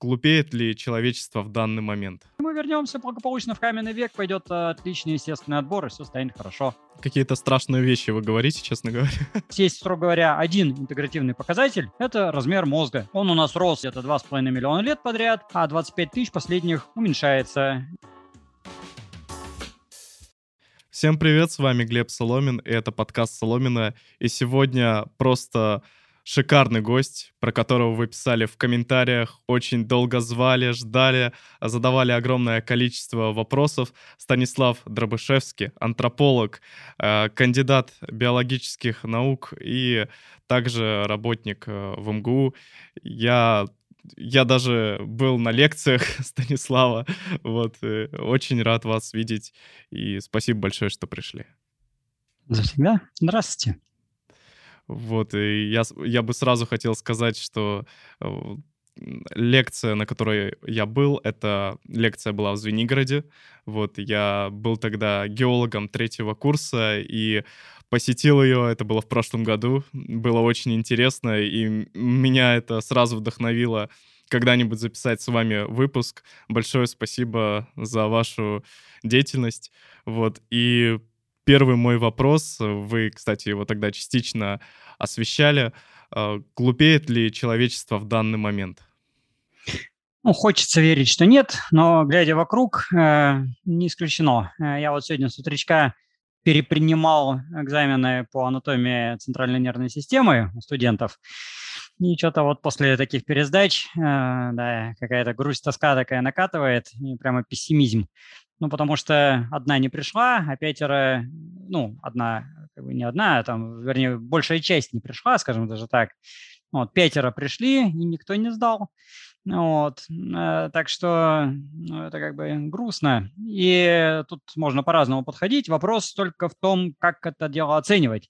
глупеет ли человечество в данный момент? Мы вернемся благополучно в каменный век, пойдет э, отличный естественный отбор, и все станет хорошо. Какие-то страшные вещи вы говорите, честно говоря. Есть, строго говоря, один интегративный показатель — это размер мозга. Он у нас рос где-то 2,5 миллиона лет подряд, а 25 тысяч последних уменьшается. Всем привет, с вами Глеб Соломин, и это подкаст Соломина. И сегодня просто шикарный гость, про которого вы писали в комментариях, очень долго звали, ждали, задавали огромное количество вопросов. Станислав Дробышевский, антрополог, э, кандидат биологических наук и также работник э, в МГУ. Я я даже был на лекциях Станислава. Вот, э, очень рад вас видеть. И спасибо большое, что пришли. Завсегда. Здравствуйте. Вот, и я, я бы сразу хотел сказать, что э, лекция, на которой я был, эта лекция была в Звенигороде. Вот, я был тогда геологом третьего курса и посетил ее, это было в прошлом году. Было очень интересно, и меня это сразу вдохновило когда-нибудь записать с вами выпуск. Большое спасибо за вашу деятельность. Вот, и первый мой вопрос, вы, кстати, его тогда частично освещали, а, глупеет ли человечество в данный момент? Ну, хочется верить, что нет, но глядя вокруг, э, не исключено. Э, я вот сегодня с утречка перепринимал экзамены по анатомии центральной нервной системы у студентов. И что-то вот после таких пересдач, э, да, какая-то грусть, тоска такая накатывает, и прямо пессимизм. Ну, потому что одна не пришла, а пятеро, ну, одна, как бы не одна, а там, вернее, большая часть не пришла, скажем даже так. Вот, пятеро пришли, и никто не сдал. Вот, э, так что ну, это как бы грустно. И тут можно по-разному подходить. Вопрос только в том, как это дело оценивать.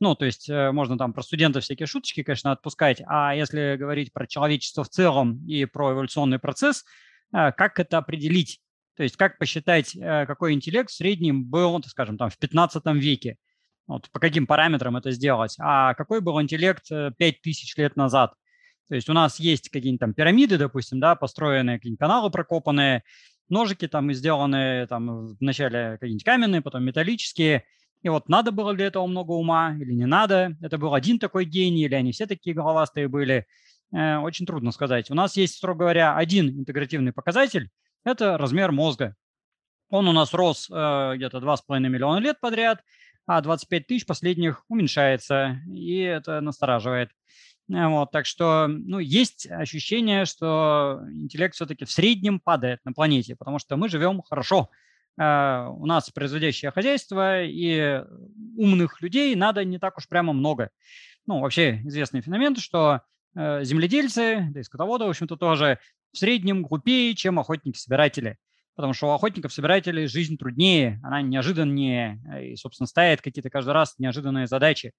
Ну, то есть э, можно там про студентов всякие шуточки, конечно, отпускать, а если говорить про человечество в целом и про эволюционный процесс, э, как это определить? То есть как посчитать, э, какой интеллект в среднем был, скажем, там в 15 веке? Вот, по каким параметрам это сделать? А какой был интеллект 5000 э, лет назад? То есть у нас есть какие-нибудь там пирамиды, допустим, да, построенные, какие-нибудь каналы прокопанные, ножики там сделанные там вначале какие-нибудь каменные, потом металлические. И вот надо было для этого много ума или не надо? Это был один такой гений или они все такие головастые были? Э, очень трудно сказать. У нас есть, строго говоря, один интегративный показатель – это размер мозга. Он у нас рос э, где-то 2,5 миллиона лет подряд, а 25 тысяч последних уменьшается, и это настораживает. Э, вот, так что ну, есть ощущение, что интеллект все-таки в среднем падает на планете, потому что мы живем хорошо. Э, у нас производящее хозяйство, и умных людей надо не так уж прямо много. Ну, вообще известный феномен, что земледельцы, да и скотоводы, в общем-то, тоже в среднем глупее, чем охотники-собиратели. Потому что у охотников-собирателей жизнь труднее, она неожиданнее, и, собственно, ставит какие-то каждый раз неожиданные задачи.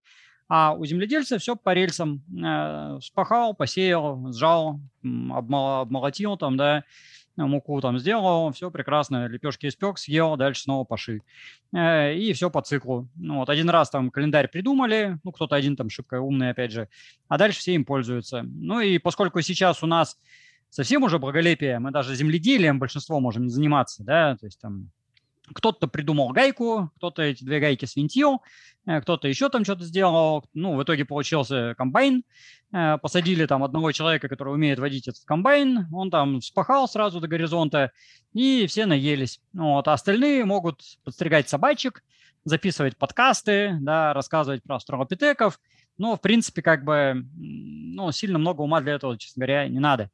А у земледельца все по рельсам. Э, спахал, посеял, сжал, обмолотил там, да, муку там сделал, все прекрасно, лепешки испек, съел, дальше снова поши. Э, и все по циклу. Ну, вот один раз там календарь придумали, ну, кто-то один там шибко умный, опять же, а дальше все им пользуются. Ну, и поскольку сейчас у нас совсем уже благолепие, мы даже земледелием большинство можем не заниматься, да, то есть там кто-то придумал гайку, кто-то эти две гайки свинтил, э, кто-то еще там что-то сделал. Ну, в итоге получился комбайн. Э, посадили там одного человека, который умеет водить этот комбайн. Он там спахал сразу до горизонта, и все наелись. Вот. А остальные могут подстригать собачек, записывать подкасты, да, рассказывать про австралопитеков – но, в принципе, как бы, ну, сильно много ума для этого, честно говоря, не надо.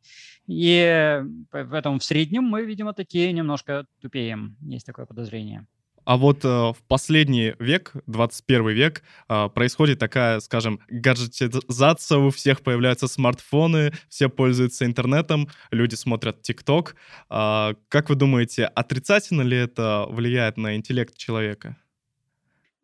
И в этом в среднем мы, видимо, такие немножко тупеем. Есть такое подозрение. А вот э, в последний век, 21 век, э, происходит такая, скажем, гаджетизация, у всех появляются смартфоны, все пользуются интернетом, люди смотрят ТикТок. Э, как вы думаете, отрицательно ли это влияет на интеллект человека?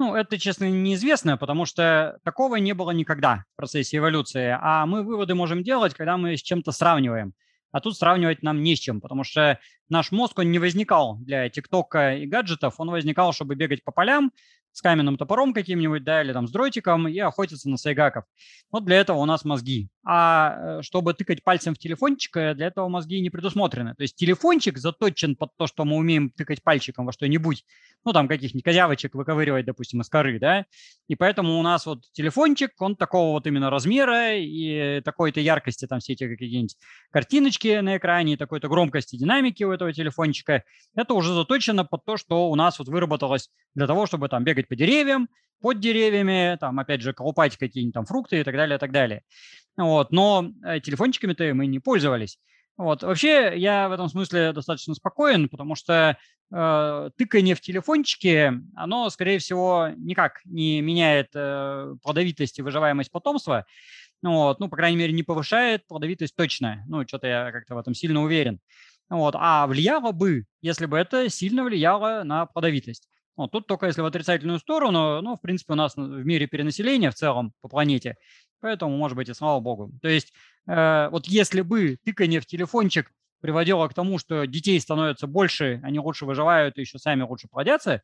Ну, это, честно, неизвестно, потому что такого не было никогда в процессе эволюции. А мы выводы можем делать, когда мы с чем-то сравниваем. А тут сравнивать нам не с чем, потому что наш мозг, он не возникал для ТикТока и гаджетов, он возникал, чтобы бегать по полям, с каменным топором каким-нибудь, да, или там с дротиком и охотиться на сайгаков. Вот для этого у нас мозги. А э, чтобы тыкать пальцем в телефончик, для этого мозги не предусмотрены. То есть телефончик заточен под то, что мы умеем тыкать пальчиком во что-нибудь, ну, там каких-нибудь козявочек выковыривать, допустим, из коры, да, и поэтому у нас вот телефончик, он такого вот именно размера и такой-то яркости, там все эти какие-нибудь картиночки на экране, такой-то громкости динамики у этого телефончика, это уже заточено под то, что у нас вот выработалось для того, чтобы там бегать по деревьям, под деревьями, там, опять же, колупать какие-нибудь там фрукты и так далее, и так далее. Вот, но э, телефончиками-то мы не пользовались. Вот. Вообще я в этом смысле достаточно спокоен, потому что э, тыкание в телефончике, оно, скорее всего, никак не меняет э, плодовитость и выживаемость потомства. Вот. Ну, по крайней мере, не повышает плодовитость точно. Ну, что-то я как-то в этом сильно уверен. Вот. А влияло бы, если бы это сильно влияло на плодовитость. Вот, тут только если в отрицательную сторону, ну, в принципе, у нас в мире перенаселения в целом по планете, поэтому, может быть, и слава богу. То есть э, вот если бы тыкание в телефончик приводило к тому, что детей становится больше, они лучше выживают и еще сами лучше плодятся,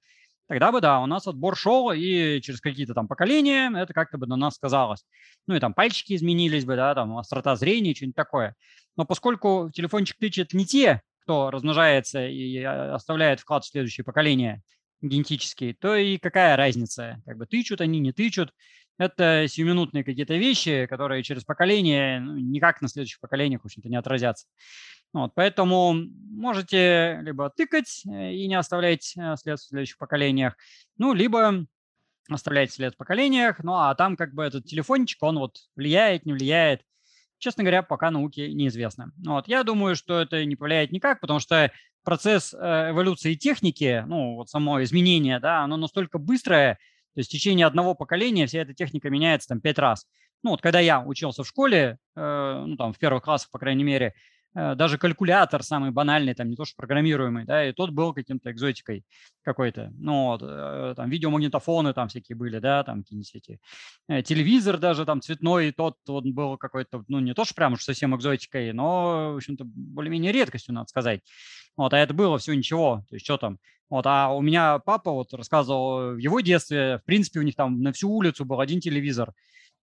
тогда бы, да, у нас отбор шел, и через какие-то там поколения это как-то бы на нас сказалось. Ну и там пальчики изменились бы, да, там острота зрения, что-нибудь такое. Но поскольку телефончик тычет не те, кто размножается и а, оставляет вклад в следующее поколение – генетический, то и какая разница? Как бы тычут они, не тычут. Это сиюминутные какие-то вещи, которые через поколение ну, никак на следующих поколениях, в общем-то, не отразятся. Вот, поэтому можете либо тыкать э, и не оставлять э, след в следующих поколениях, ну, либо оставлять след в поколениях, ну, а там как бы этот телефончик, он вот влияет, не влияет. Честно говоря, пока науке неизвестно. Вот, я думаю, что это не повлияет никак, потому что процесс э, эволюции техники, ну, вот само изменение, да, оно настолько быстрое, то есть в течение одного поколения вся эта техника меняется там пять раз. Ну, вот когда я учился в школе, э, ну, там, в первых классах, по крайней мере, Э, даже калькулятор самый банальный, там не то что программируемый, да, и тот был каким-то экзотикой какой-то. Ну, вот, э, там видеомагнитофоны там всякие были, да, там какие-нибудь эти. Э, телевизор даже там цветной, тот он был какой-то, ну, не то что прям уж совсем экзотикой, но, в общем-то, более-менее редкостью, надо сказать. Вот, а это было все ничего, то есть что там. Вот, а у меня папа вот рассказывал в его детстве, в принципе, у них там на всю улицу был один телевизор.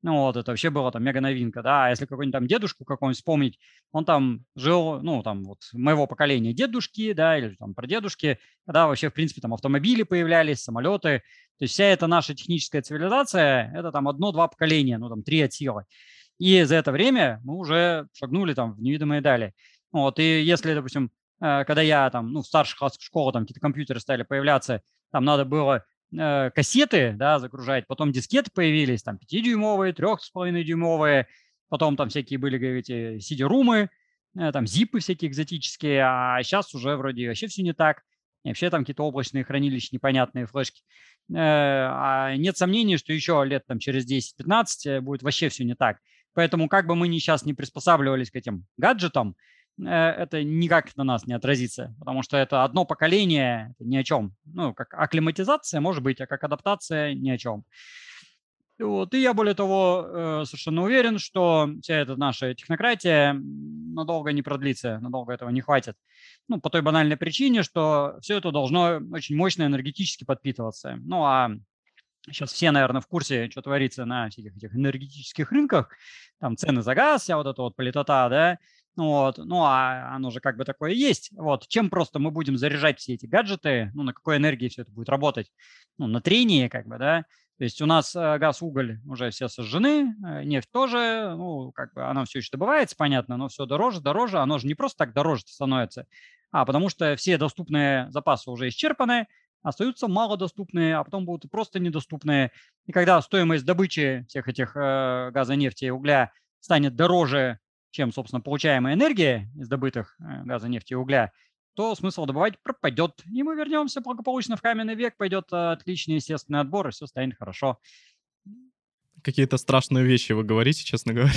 Ну вот, это вообще была там мега новинка, да. А если какой-нибудь там дедушку какого-нибудь вспомнить, он там жил, ну, там вот моего поколения дедушки, да, или там про дедушки, когда вообще, в принципе, там автомобили появлялись, самолеты. То есть вся эта наша техническая цивилизация, это там одно-два поколения, ну, там три от силы. И за это время мы уже шагнули там в невидимые дали. Вот, и если, допустим, э, когда я там, ну, в старших классах школы там какие-то компьютеры стали появляться, там надо было э, кассеты, да, загружать, потом дискеты появились, там 5-дюймовые, 3,5-дюймовые, потом там всякие были, эти CD-румы, э, там зипы всякие экзотические, а сейчас уже вроде вообще все не так. И вообще там какие-то облачные хранилища, непонятные флешки. Э, а нет сомнений, что еще лет там через 10-15 э, будет вообще все не так. Поэтому как бы мы ни сейчас не приспосабливались к этим гаджетам, Э, это никак на нас не отразится, потому что это одно поколение, ни о чем. Ну, как акклиматизация может быть, а как адаптация ни о чем. Вот. И я, более того, э, совершенно уверен, что вся эта наша технократия надолго не продлится, надолго этого не хватит. Ну, по той банальной причине, что все это должно очень мощно энергетически подпитываться. Ну, а сейчас все, наверное, в курсе, что творится на всяких этих энергетических рынках. Там цены за газ, вся вот эта вот политота, да, вот. Ну, а оно же как бы такое есть. Вот. Чем просто мы будем заряжать все эти гаджеты, ну, на какой энергии все это будет работать? Ну, на трении, как бы, да. То есть у нас э, газ, уголь уже все сожжены, э, нефть тоже, ну, как бы она все еще добывается, понятно, но все дороже, дороже. Оно же не просто так дороже становится, а потому что все доступные запасы уже исчерпаны, остаются малодоступные, а потом будут просто недоступные. И когда стоимость добычи всех этих э, газа, нефти и угля станет дороже чем, собственно, получаемая энергия из добытых э, газа, нефти и угля, то смысл добывать пропадет. И мы вернемся благополучно в каменный век, пойдет э, отличный естественный отбор, и все станет хорошо. Какие-то страшные вещи вы говорите, честно говоря.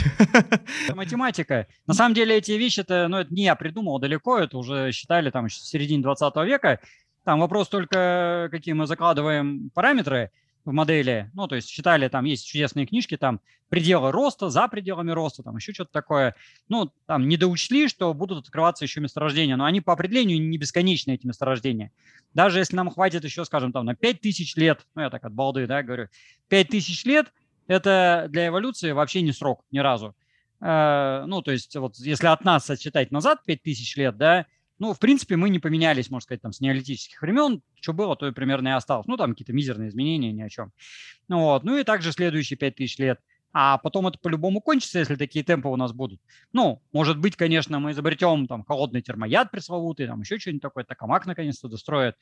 Математика. На самом деле эти вещи-то, ну, это не я придумал далеко, это уже считали там в середине 20 века. Там вопрос только, какие мы закладываем параметры. В модели, ну, то есть считали, там есть чудесные книжки, там пределы роста, за пределами роста, там еще что-то такое. Ну, там не доучли, что будут открываться еще месторождения, но они по определению не бесконечные, эти месторождения. Даже если нам хватит еще, скажем, там на 5000 лет, ну, я так от балды, да, говорю, 5000 лет – это для эволюции вообще не срок ни разу. Э, ну, то есть вот если от нас отсчитать назад 5000 лет, да, ну, в принципе, мы не поменялись, можно сказать, там, с неолитических времен. Что было, то и примерно и осталось. Ну, там какие-то мизерные изменения, ни о чем. Ну, вот. ну и также следующие 5000 лет. А потом это по-любому кончится, если такие темпы у нас будут. Ну, может быть, конечно, мы изобретем там холодный термояд пресловутый, там еще что-нибудь такое, токамак наконец-то достроят.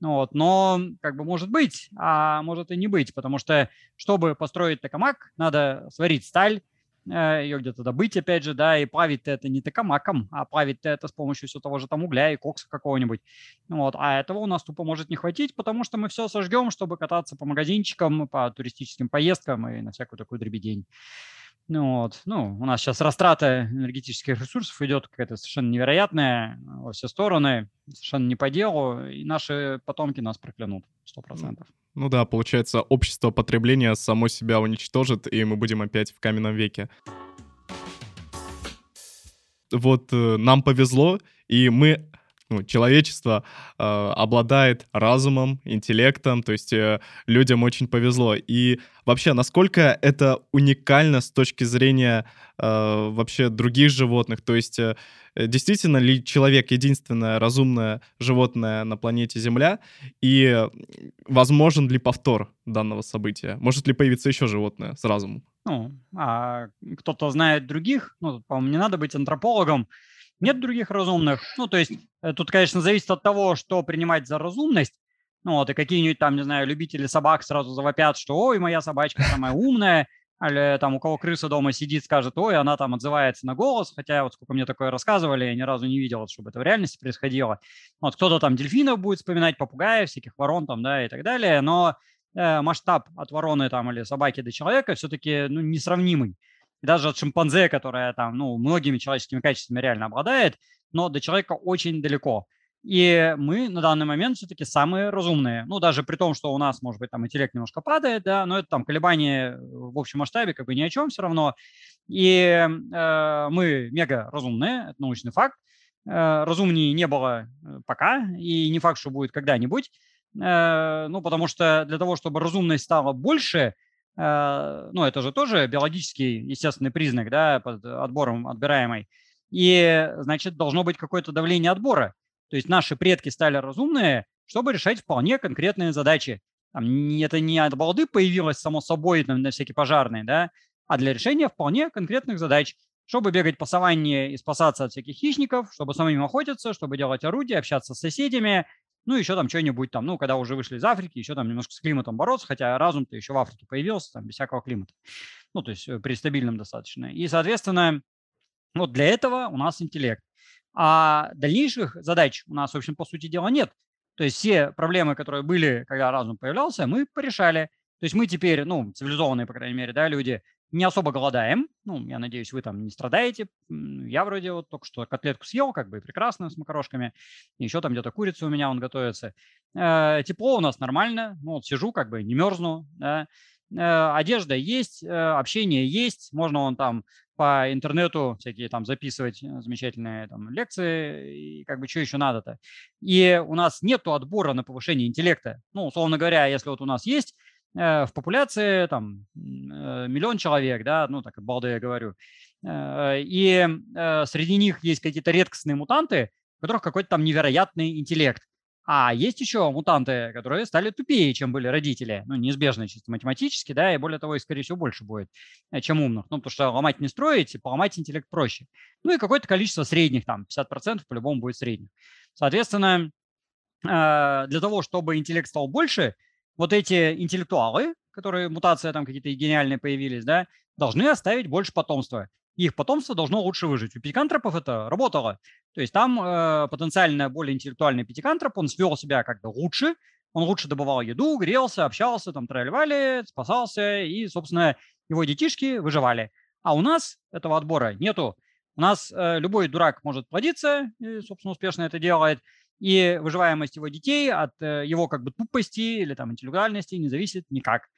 Ну, вот. Но, как бы, может быть, а может и не быть, потому что, чтобы построить токамак, надо сварить сталь, ее где-то добыть, опять же, да, и плавить это не токамаком, а плавить это с помощью все того же там угля и кокса какого-нибудь. Вот. А этого у нас тупо может не хватить, потому что мы все сожгем, чтобы кататься по магазинчикам, по туристическим поездкам и на всякую такую дребедень. Ну, вот. ну, у нас сейчас растрата энергетических ресурсов идет какая-то совершенно невероятная во все стороны, совершенно не по делу, и наши потомки нас проклянут, сто процентов. Ну да, получается, общество потребления само себя уничтожит, и мы будем опять в каменном веке. Вот э, нам повезло, и мы ну, человечество э, обладает разумом, интеллектом, то есть э, людям очень повезло. И вообще, насколько это уникально с точки зрения э, вообще других животных? То есть э, действительно ли человек единственное разумное животное на планете Земля? И возможен ли повтор данного события? Может ли появиться еще животное с разумом? Ну, а кто-то знает других, ну, по-моему, не надо быть антропологом, нет других разумных. Ну, то есть э, тут, конечно, зависит от того, что принимать за разумность. Ну, вот, и какие-нибудь там, не знаю, любители собак сразу завопят, что ой, моя собачка самая умная, или там у кого крыса дома сидит, скажет, ой, она там отзывается на голос, хотя вот сколько мне такое рассказывали, я ни разу не видел, чтобы это в реальности происходило. Вот кто-то там дельфинов будет вспоминать, попугаев, всяких ворон там, да, и так далее, но э, масштаб от вороны там или собаки до человека все-таки ну, несравнимый даже от шимпанзе, которая там, ну, многими человеческими качествами реально обладает, но до человека очень далеко. И мы на данный момент все-таки самые разумные. Ну, даже при том, что у нас, может быть, там интеллект немножко падает, да, но это там колебания в общем масштабе как бы ни о чем все равно. И э, мы мега разумные, это научный факт. Э, разумнее не было э, пока, и не факт, что будет когда-нибудь. Э, ну, потому что для того, чтобы разумность стала больше – ну, это же тоже биологический естественный признак, да, под отбором отбираемый. И, значит, должно быть какое-то давление отбора. То есть наши предки стали разумные, чтобы решать вполне конкретные задачи. Там, это не от балды появилось само собой там, на всякие пожарные, да, а для решения вполне конкретных задач. Чтобы бегать по саванне и спасаться от всяких хищников, чтобы самим охотиться, чтобы делать орудия, общаться с соседями, ну, еще там что-нибудь там, ну, когда уже вышли из Африки, еще там немножко с климатом бороться, хотя разум-то еще в Африке появился, там, без всякого климата. Ну, то есть э, при стабильном достаточно. И, соответственно, вот для этого у нас интеллект. А дальнейших задач у нас, в общем, по сути дела, нет. То есть все проблемы, которые были, когда разум появлялся, мы порешали. То есть мы теперь, ну, цивилизованные, по крайней мере, да, люди, не особо голодаем. Ну, я надеюсь, вы там не страдаете. Я вроде вот только что котлетку съел, как бы прекрасно, с макарошками. Еще там где-то курица у меня, он готовится. Э, тепло у нас нормально. Ну, вот сижу, как бы не мерзну, да. Э, одежда есть, э, общение есть. Можно он там по интернету всякие там записывать замечательные там лекции, и как бы что еще надо-то. И у нас нету отбора на повышение интеллекта. Ну, условно говоря, если вот у нас есть Э, в популяции там э, миллион человек, да, ну так от балды я говорю, э, и среди них есть какие-то редкостные мутанты, у которых какой-то там невероятный интеллект. А есть еще мутанты, которые стали тупее, чем были родители. Ну, неизбежно чисто математически, да, и более того, их, скорее всего, больше будет, чем умных. Ну, потому что ломать не строить, поломать интеллект проще. Ну, и какое-то количество средних, там, 50% по-любому будет средних. Соответственно, для того, чтобы интеллект стал больше, вот эти интеллектуалы, которые мутация там какие-то гениальные появились, да, должны оставить больше потомства. Их потомство должно лучше выжить. У пятикантропов это работало. То есть там э, потенциально более интеллектуальный пятикантроп, он свел себя как-то лучше, он лучше добывал еду, грелся, общался, там тролливали, спасался, и, собственно, его детишки выживали. А у нас этого отбора нету. У нас э, любой дурак может плодиться, и, собственно, успешно это делает, и выживаемость его детей от э, его как бы тупости или там интеллектуальности не зависит никак.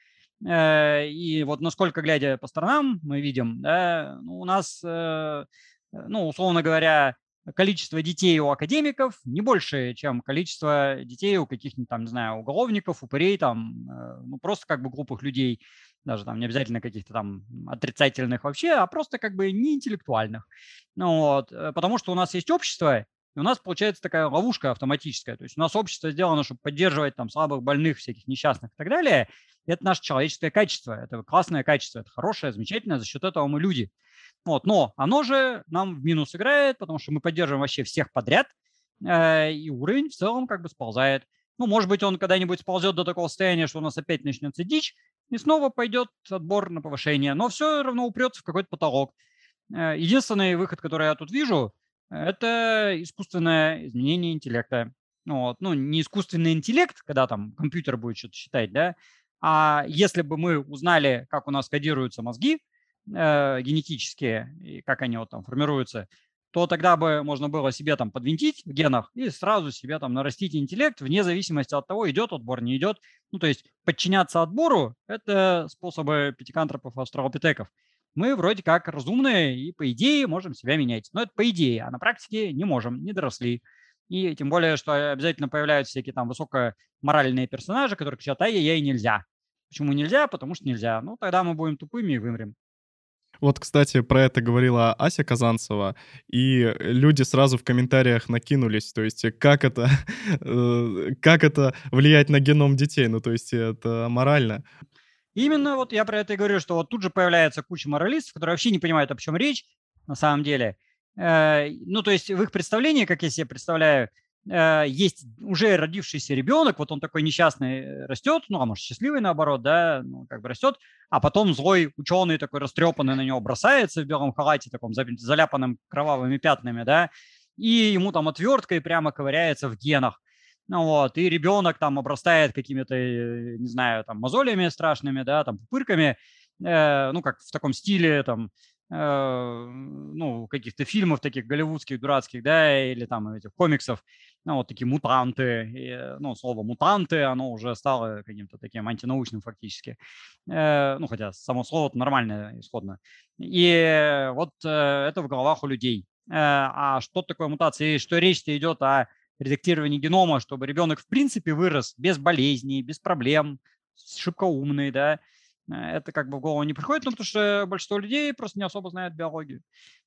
Э, и вот насколько, глядя по сторонам, мы видим, да, ну, у нас, э, ну, условно говоря, количество детей у академиков не больше, чем количество детей у каких-нибудь там, не знаю, уголовников, упырей, там, ну, просто как бы глупых людей, даже там не обязательно каких-то там отрицательных вообще, а просто как бы не интеллектуальных. Ну, вот, потому что у нас есть общество, и у нас получается такая ловушка автоматическая. То есть у нас общество сделано, чтобы поддерживать там слабых, больных, всяких несчастных и так далее. И это наше человеческое качество. Это классное качество, это хорошее, замечательное. За счет этого мы люди. Вот. Но оно же нам в минус играет, потому что мы поддерживаем вообще всех подряд. Э, и уровень в целом как бы сползает. Ну, может быть, он когда-нибудь сползет до такого состояния, что у нас опять начнется дичь, и снова пойдет отбор на повышение. Но все равно упрется в какой-то потолок. Э, единственный выход, который я тут вижу, это искусственное изменение интеллекта. Вот. Ну, не искусственный интеллект, когда там компьютер будет что-то считать, да, а если бы мы узнали, как у нас кодируются мозги э, генетические, и как они вот там формируются, то тогда бы можно было себе там подвинтить в генах и сразу себе там нарастить интеллект вне зависимости от того, идет отбор, не идет. Ну, то есть подчиняться отбору – это способы пятикантропов, австралопитеков мы вроде как разумные и, по идее, можем себя менять. Но это по идее, а на практике не можем, не доросли. И тем более, что обязательно появляются всякие там высокоморальные персонажи, которые кричат, ай-яй-яй, нельзя. Почему нельзя? Потому что нельзя. Ну, тогда мы будем тупыми и вымрем. Вот, кстати, про это говорила Ася Казанцева, и люди сразу в комментариях накинулись, то есть как это, э, как это влиять на геном детей, ну, то есть это морально. Именно вот я про это и говорю, что вот тут же появляется куча моралистов, которые вообще не понимают, о чем речь на самом деле. Э, ну, то есть в их представлении, как я себе представляю, э, есть уже родившийся ребенок, вот он такой несчастный э, растет, ну, а может, счастливый наоборот, да, ну, как бы растет, а потом злой ученый такой растрепанный на него бросается в белом халате, таком заляпанным кровавыми пятнами, да, и ему там отверткой прямо ковыряется в генах. Ну вот, и ребенок там обрастает какими-то, э, не знаю, там, мозолями страшными, да, там, пупырками, э, ну, как в таком стиле, там, э, ну, каких-то фильмов таких голливудских, дурацких, да, или там этих комиксов, ну, вот такие мутанты, и, ну, слово мутанты, оно уже стало каким-то таким антинаучным фактически, э, ну, хотя само слово нормальное исходно. И вот э, это в головах у людей. Э, а что такое мутация? И что речь-то идет о редактирование генома, чтобы ребенок в принципе вырос без болезней, без проблем, шибко умный, да, э, это как бы в голову не приходит, ну, потому что большинство людей просто не особо знают биологию.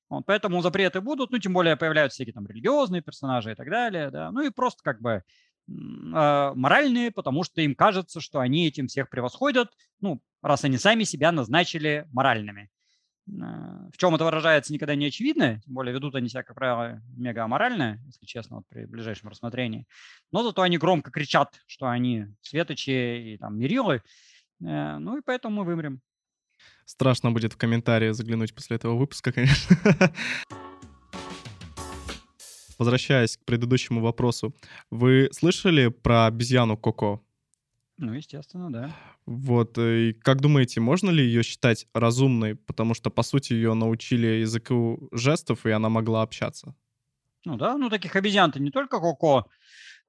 Вот, поэтому запреты будут, ну, тем более появляются всякие там религиозные персонажи и так далее, да, ну и просто как бы э, моральные, потому что им кажется, что они этим всех превосходят, ну, раз они сами себя назначили моральными. В чем это выражается, никогда не очевидно, тем более ведут они себя, как правило, мега аморально, если честно, вот при ближайшем рассмотрении. Но зато они громко кричат, что они светочи и там мерилы, э, ну и поэтому мы вымрем. Страшно будет в комментарии заглянуть после этого выпуска, конечно. Возвращаясь к предыдущему вопросу, вы слышали про обезьяну Коко? Ну, естественно, да. Вот, э, и как думаете, можно ли ее считать разумной? Потому что, по сути, ее научили языку жестов, и она могла общаться. Ну да, ну таких обезьян-то не только Коко.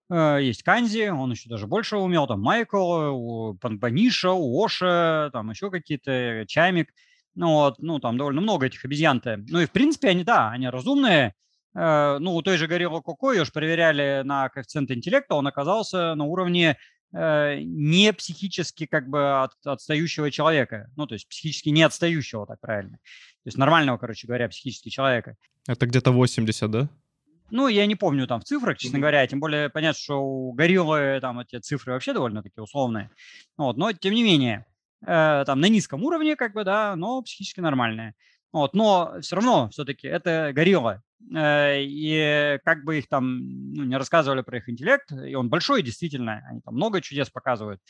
Э, есть Канзи, он еще даже больше умел, там Майкл, у Панбаниша, у Оша, там еще какие-то, Чамик. Ну вот, ну там довольно много этих обезьян-то. Ну и в принципе они, да, они разумные. Э, ну у той же Горилла Коко ее же проверяли на коэффициент интеллекта, он оказался на уровне не психически как бы от, отстающего человека. Ну, то есть психически не отстающего, так правильно. То есть нормального, короче говоря, психически человека. Это где-то 80, да? Ну, я не помню там в цифрах, честно говоря, тем более понятно, что у гориллы там эти цифры вообще довольно-таки условные. Вот, но тем не менее, э, там на низком уровне, как бы, да, но психически нормальные. Вот, но все равно все-таки это горилла. Э, и как бы их там ну, не рассказывали про их интеллект, и он большой действительно, они там много чудес показывают,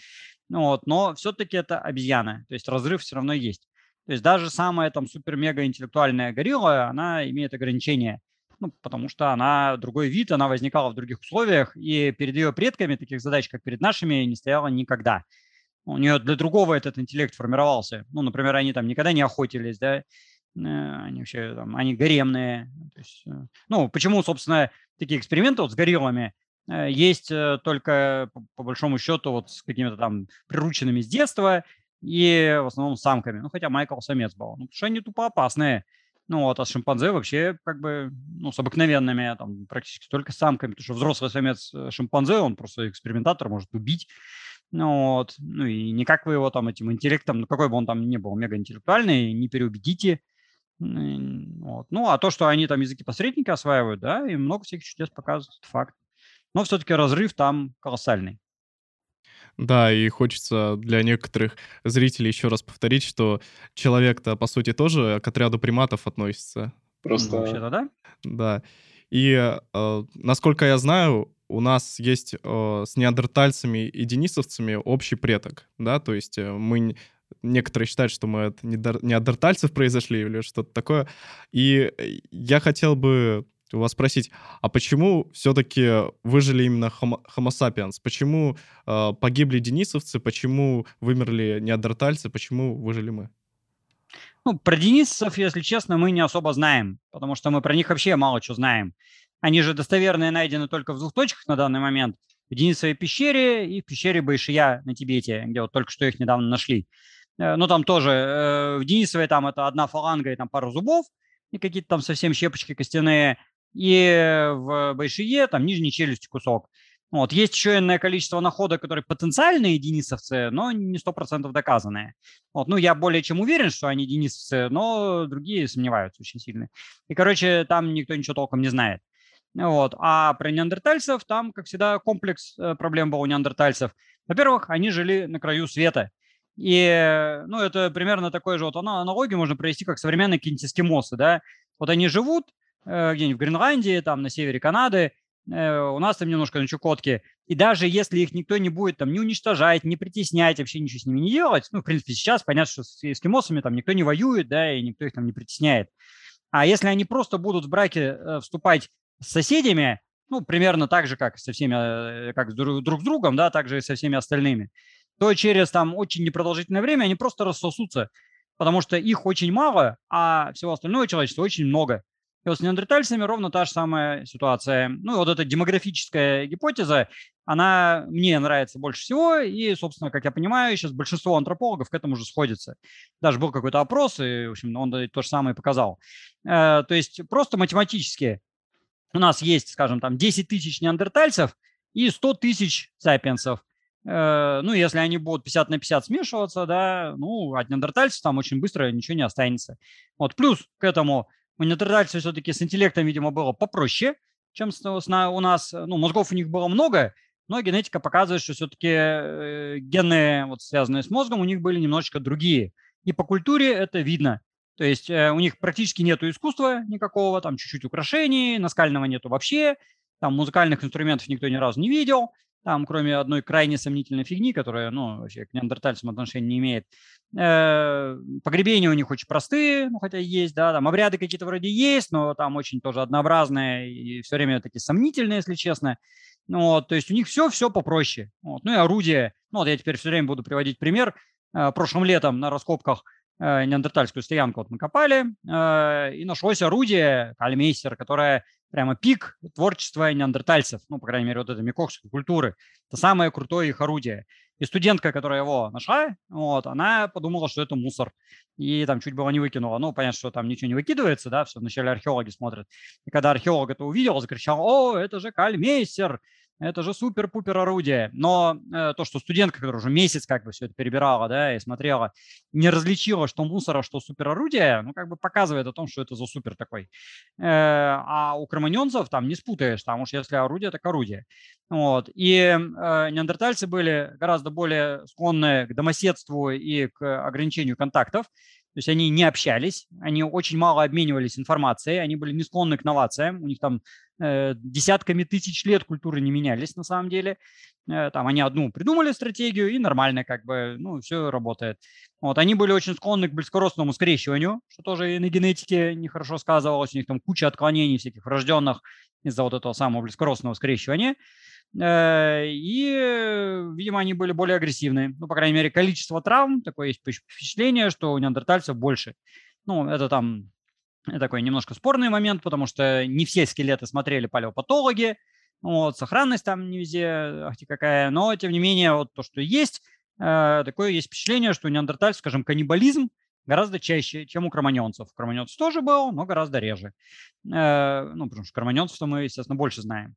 ну вот, но все-таки это обезьяна, то есть разрыв все равно есть. То есть даже самая там супер-мега интеллектуальная горилла, она имеет ограничения, ну, потому что она другой вид, она возникала в других условиях, и перед ее предками таких задач, как перед нашими, не стояла никогда. У нее для другого этот интеллект формировался. Ну, например, они там никогда не охотились, да, они вообще там, они гаремные. То есть, э, ну, почему, собственно, такие эксперименты вот с гориллами Э, есть э, только, по большому счету, вот с какими-то там прирученными с детства и в основном самками. Ну, хотя Майкл самец был. Ну, потому что они тупо опасные. Ну, вот, а шимпанзе вообще как бы, ну, с обыкновенными, там, практически только с самками, потому что взрослый самец э, шимпанзе, он просто экспериментатор, может убить. Ну, вот, ну, и никак вы его там этим интеллектом, ну, какой бы он там ни был мега интеллектуальный, не переубедите. Вот. Ну, а то, что они там языки посредника осваивают, да, и много всяких чудес показывают, это факт. Но все-таки разрыв там колоссальный. Да, и хочется для некоторых зрителей еще раз повторить, что человек-то, по сути, тоже к отряду приматов относится. Просто... Ну, вообще-то, да? Да. И, э, насколько я знаю, у нас есть э, с неандертальцами и денисовцами общий предок, да, то есть э, мы некоторые считают, что мы от неандертальцев произошли или что-то такое. И э, я хотел бы у вас спросить, а почему все-таки выжили именно homo, homo sapiens? Почему э, погибли денисовцы? Почему вымерли неандертальцы? Почему выжили мы? Ну, про денисовцев, если честно, мы не особо знаем, потому что мы про них вообще мало что знаем. Они же достоверные найдены только в двух точках на данный момент. В Денисовой пещере и в пещере Байшия на Тибете, где вот только что их недавно нашли. Э, ну, там тоже, э, в Денисовой там это одна фаланга и там пару зубов, и какие-то там совсем щепочки костяные и в Байшие там нижней челюсти кусок. Вот. Есть еще иное количество находок, которые потенциальные денисовцы, но не сто процентов доказанные. Вот. Ну, я более чем уверен, что они денисовцы, но другие сомневаются очень сильно. И, короче, там никто ничего толком не знает. Вот. А про неандертальцев там, как всегда, комплекс э, проблем был у неандертальцев. Во-первых, они жили на краю света. И, ну, это примерно такой же вот аналогию можно провести, как современные какие-нибудь да. Вот они живут, Э, где-нибудь в Гренландии, там на севере Канады, э, у нас там немножко на Чукотке. И даже если их никто не будет там не уничтожать, не притеснять, вообще ничего с ними не делать, ну, в принципе, сейчас понятно, что с эскимосами там никто не воюет, да, и никто их там не притесняет. А если они просто будут в браке э, вступать с соседями, ну, примерно так же, как со всеми, как друг, друг с другом, да, так же и со всеми остальными, то через там очень непродолжительное время они просто рассосутся, потому что их очень мало, а всего остального человечества очень много. И вот с неандертальцами ровно та же самая ситуация. Ну, вот эта демографическая гипотеза, она мне нравится больше всего, и, собственно, как я понимаю, сейчас большинство антропологов к этому уже сходится. Даже был какой-то опрос, и, в общем, он то же самое показал. Э, то есть просто математически у нас есть, скажем, там 10 тысяч неандертальцев и 100 тысяч сапиенсов. Э, ну, если они будут 50 на 50 смешиваться, да, ну, от неандертальцев там очень быстро ничего не останется. Вот, плюс к этому у неандертальцев все-таки с интеллектом, видимо, было попроще, чем у нас. Ну, мозгов у них было много, но генетика показывает, что все-таки э, гены, вот, связанные с мозгом, у них были немножечко другие. И по культуре это видно. То есть э, у них практически нету искусства никакого, там чуть-чуть украшений, наскального нету вообще, там музыкальных инструментов никто ни разу не видел там, кроме одной крайне сомнительной фигни, которая, ну, вообще к неандертальцам отношения не имеет. Э, погребения у них очень простые, ну, хотя есть, да, там обряды какие-то вроде есть, но там очень тоже однообразные и все время такие сомнительные, если честно. Ну, вот, то есть у них все-все попроще. Вот. Ну и орудие. Ну, вот я теперь все время буду приводить пример. Э, прошлым летом на раскопках неандертальскую стоянку вот мы копали, и нашлось орудие, кальмейстер, которое прямо пик творчества неандертальцев, ну, по крайней мере, вот этой микохской культуры. Это самое крутое их орудие. И студентка, которая его нашла, вот, она подумала, что это мусор. И там чуть было не выкинула. Ну, понятно, что там ничего не выкидывается, да, все вначале археологи смотрят. И когда археолог это увидел, закричал, о, это же кальмейстер, это же супер-пупер орудие. Но э, то, что студентка, которая уже месяц как бы все это перебирала, да, и смотрела, не различила, что мусора, что супер орудие, ну, как бы показывает о том, что это за супер такой. Э, а у кроманьонцев там не спутаешь, там уж если орудие, так орудие. Вот. И э, неандертальцы были гораздо более склонны к домоседству и к ограничению контактов. То есть они не общались, они очень мало обменивались информацией, они были не склонны к новациям, у них там э, десятками тысяч лет культуры не менялись на самом деле. Э, там они одну придумали стратегию и нормально как бы, ну, все работает. Вот, они были очень склонны к близкородственному скрещиванию, что тоже и на генетике нехорошо сказывалось, у них там куча отклонений всяких врожденных из-за вот этого самого близкородственного скрещивания. Э, и, видимо, они были более агрессивны. Ну, по крайней мере, количество травм, такое есть впечатление, что у неандертальцев больше. Ну, это там такой немножко спорный момент, потому что не все скелеты смотрели палеопатологи, вот, сохранность там не везде, ахти какая, но тем не менее вот то, что есть, э, такое есть впечатление, что у неандертальцев, скажем, каннибализм гораздо чаще, чем у кроманьонцев. Кроманьонцев тоже был, но гораздо реже. Э, ну, потому что кроманьонцев мы, естественно, больше знаем.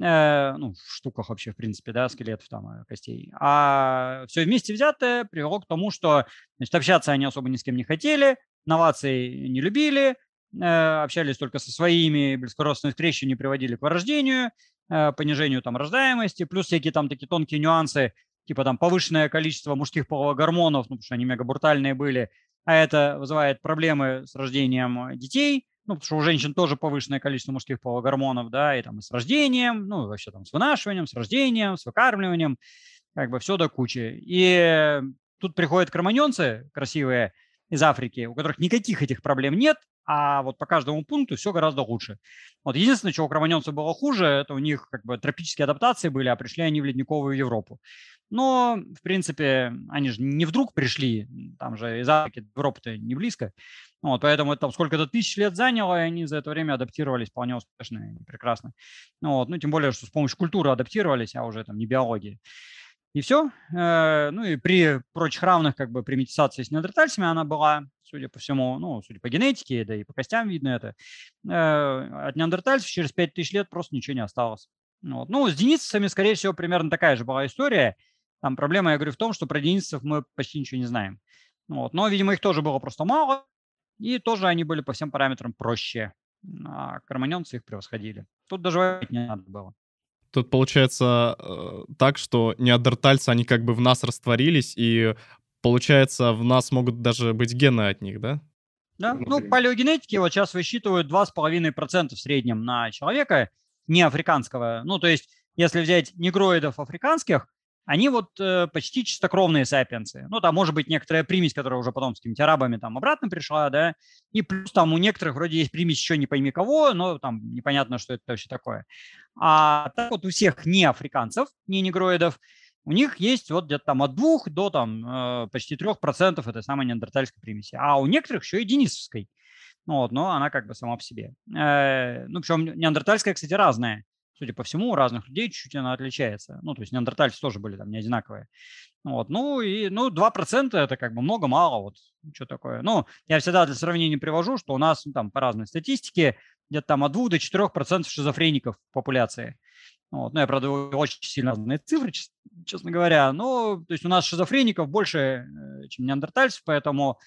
Э, ну, в штуках вообще, в принципе, да, скелетов там, э, костей. А все вместе взятое привело к тому, что значит, общаться они особо ни с кем не хотели, новации не любили, э, общались только со своими, близкородственные встречи не приводили к вырождению, э, понижению там рождаемости, плюс всякие там такие тонкие нюансы, типа там повышенное количество мужских половых гормонов, ну, потому что они мегабуртальные были, а это вызывает проблемы с рождением детей, ну, потому что у женщин тоже повышенное количество мужских гормонов, да, и там с рождением, ну, вообще там с вынашиванием, с рождением, с выкармливанием, как бы все до кучи. И тут приходят кроманьонцы красивые из Африки, у которых никаких этих проблем нет, а вот по каждому пункту все гораздо лучше. Вот единственное, чего у кроманьонцев было хуже, это у них как бы тропические адаптации были, а пришли они в ледниковую Европу. Но, в принципе, они же не вдруг пришли, там же из Африки Европа-то не близко. Вот, поэтому это там сколько-то тысяч лет заняло, и они за это время адаптировались вполне успешно и прекрасно. Вот, ну, тем более, что с помощью культуры адаптировались, а уже там не биологии. И все. Э, ну и при прочих равных как бы примитизации с неандертальцами она была, судя по всему, ну, судя по генетике, да и по костям видно это. Э, от неандертальцев через 5000 лет просто ничего не осталось. Вот. Ну, с денисцами, скорее всего, примерно такая же была история. Там проблема, я говорю, в том, что про денисцев мы почти ничего не знаем. Вот. Но, видимо, их тоже было просто мало, и тоже они были по всем параметрам проще. А карманьонцы их превосходили. Тут даже не надо было. Тут получается э, так, что неандертальцы, они как бы в нас растворились, и получается, в нас могут даже быть гены от них, да? Да, ну, палеогенетики вот сейчас высчитывают 2,5% в среднем на человека, не африканского. Ну, то есть, если взять негроидов африканских, они вот э, почти чистокровные сапиенсы. Ну, там может быть некоторая примесь, которая уже потом с какими-то арабами там обратно пришла, да, и плюс там у некоторых вроде есть примесь еще не пойми кого, но там непонятно, что это вообще такое. А так вот у всех не африканцев, не негроидов, у них есть вот где-то там от двух до там э, почти трех процентов этой самой неандертальской примеси, а у некоторых еще и денисовской. Ну, вот, но она как бы сама по себе. Э, ну, причем неандертальская, кстати, разная судя по всему, у разных людей чуть-чуть она отличается. Ну, то есть неандертальцы тоже были там не одинаковые. Вот, ну и, ну, 2% это как бы много-мало, вот, что такое. Ну, я всегда для сравнения привожу, что у нас, ну, там, по разной статистике, где-то там от 2 до 4% шизофреников в популяции. Вот. Ну, я, правда, очень сильно разные цифры, честно говоря. Но, то есть у нас шизофреников больше, э, чем неандертальцев, поэтому,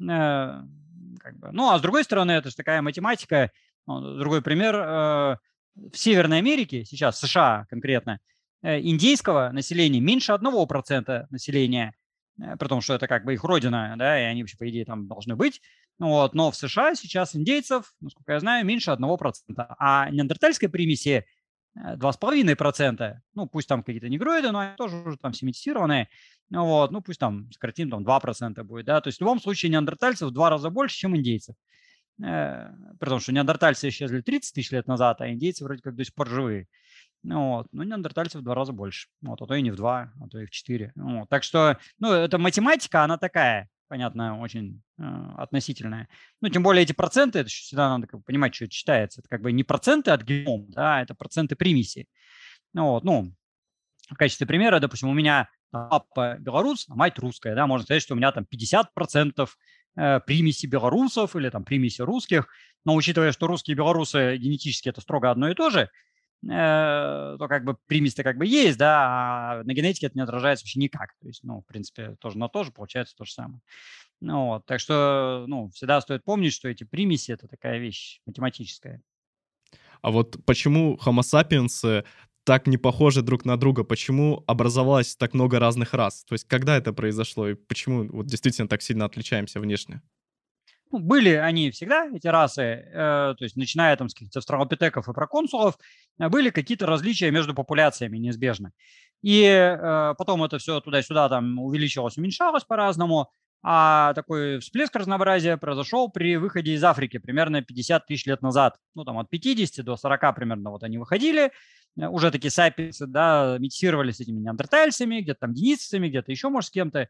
э, как бы, ну, а с другой стороны, это же такая математика. Ну, другой пример, э, в Северной Америке, сейчас США конкретно, э, индейского населения меньше 1% населения, э, при том, что это как бы их родина, да, и они вообще, по идее, там должны быть. Вот, но в США сейчас индейцев, насколько я знаю, меньше 1%. А неандертальской примеси 2,5%. Э, ну, пусть там какие-то негроиды, но они тоже уже там семитизированные. Вот, ну, пусть там сократим, там 2% будет, да. То есть в любом случае неандертальцев в два раза больше, чем индейцев. Э, при том, что неандертальцы исчезли 30 тысяч лет назад, а индейцы вроде как до сих пор живые. Ну вот. Но неандертальцев в два раза больше. Вот, а то и не в два, а то и в четыре. Вот. Так что, ну, эта математика, она такая, понятно, очень э, относительная. Ну, тем более эти проценты, это всегда надо как бы, понимать, что это читается. Это как бы не проценты от генома, да, это проценты примеси. Ну, вот, ну, в качестве примера, допустим, у меня папа белорус, а мать русская, да, можно сказать, что у меня там 50% Э, примеси белорусов или там примеси русских, но учитывая, что русские и белорусы генетически это строго одно и то же, э, то как бы примесь-то как бы есть, да, а на генетике это не отражается вообще никак. То есть, ну, в принципе, тоже на то же получается то же самое. Ну, вот, так что, ну, всегда стоит помнить, что эти примеси – это такая вещь математическая. А вот почему Homo sapiens так не похожи друг на друга? Почему образовалось так много разных рас? То есть когда это произошло и почему вот действительно так сильно отличаемся внешне? Ну, были они всегда, эти расы, э, то есть начиная там с каких-то австралопитеков и проконсулов, э, были какие-то различия между популяциями неизбежно. И э, потом это все туда-сюда там увеличилось, уменьшалось по-разному, а такой всплеск разнообразия произошел при выходе из Африки примерно 50 тысяч лет назад. Ну, там от 50 до 40 примерно вот они выходили, уже такие сапиенсы, да, митировали с этими неандертальцами, где-то там денисцами, где-то еще, может, с кем-то.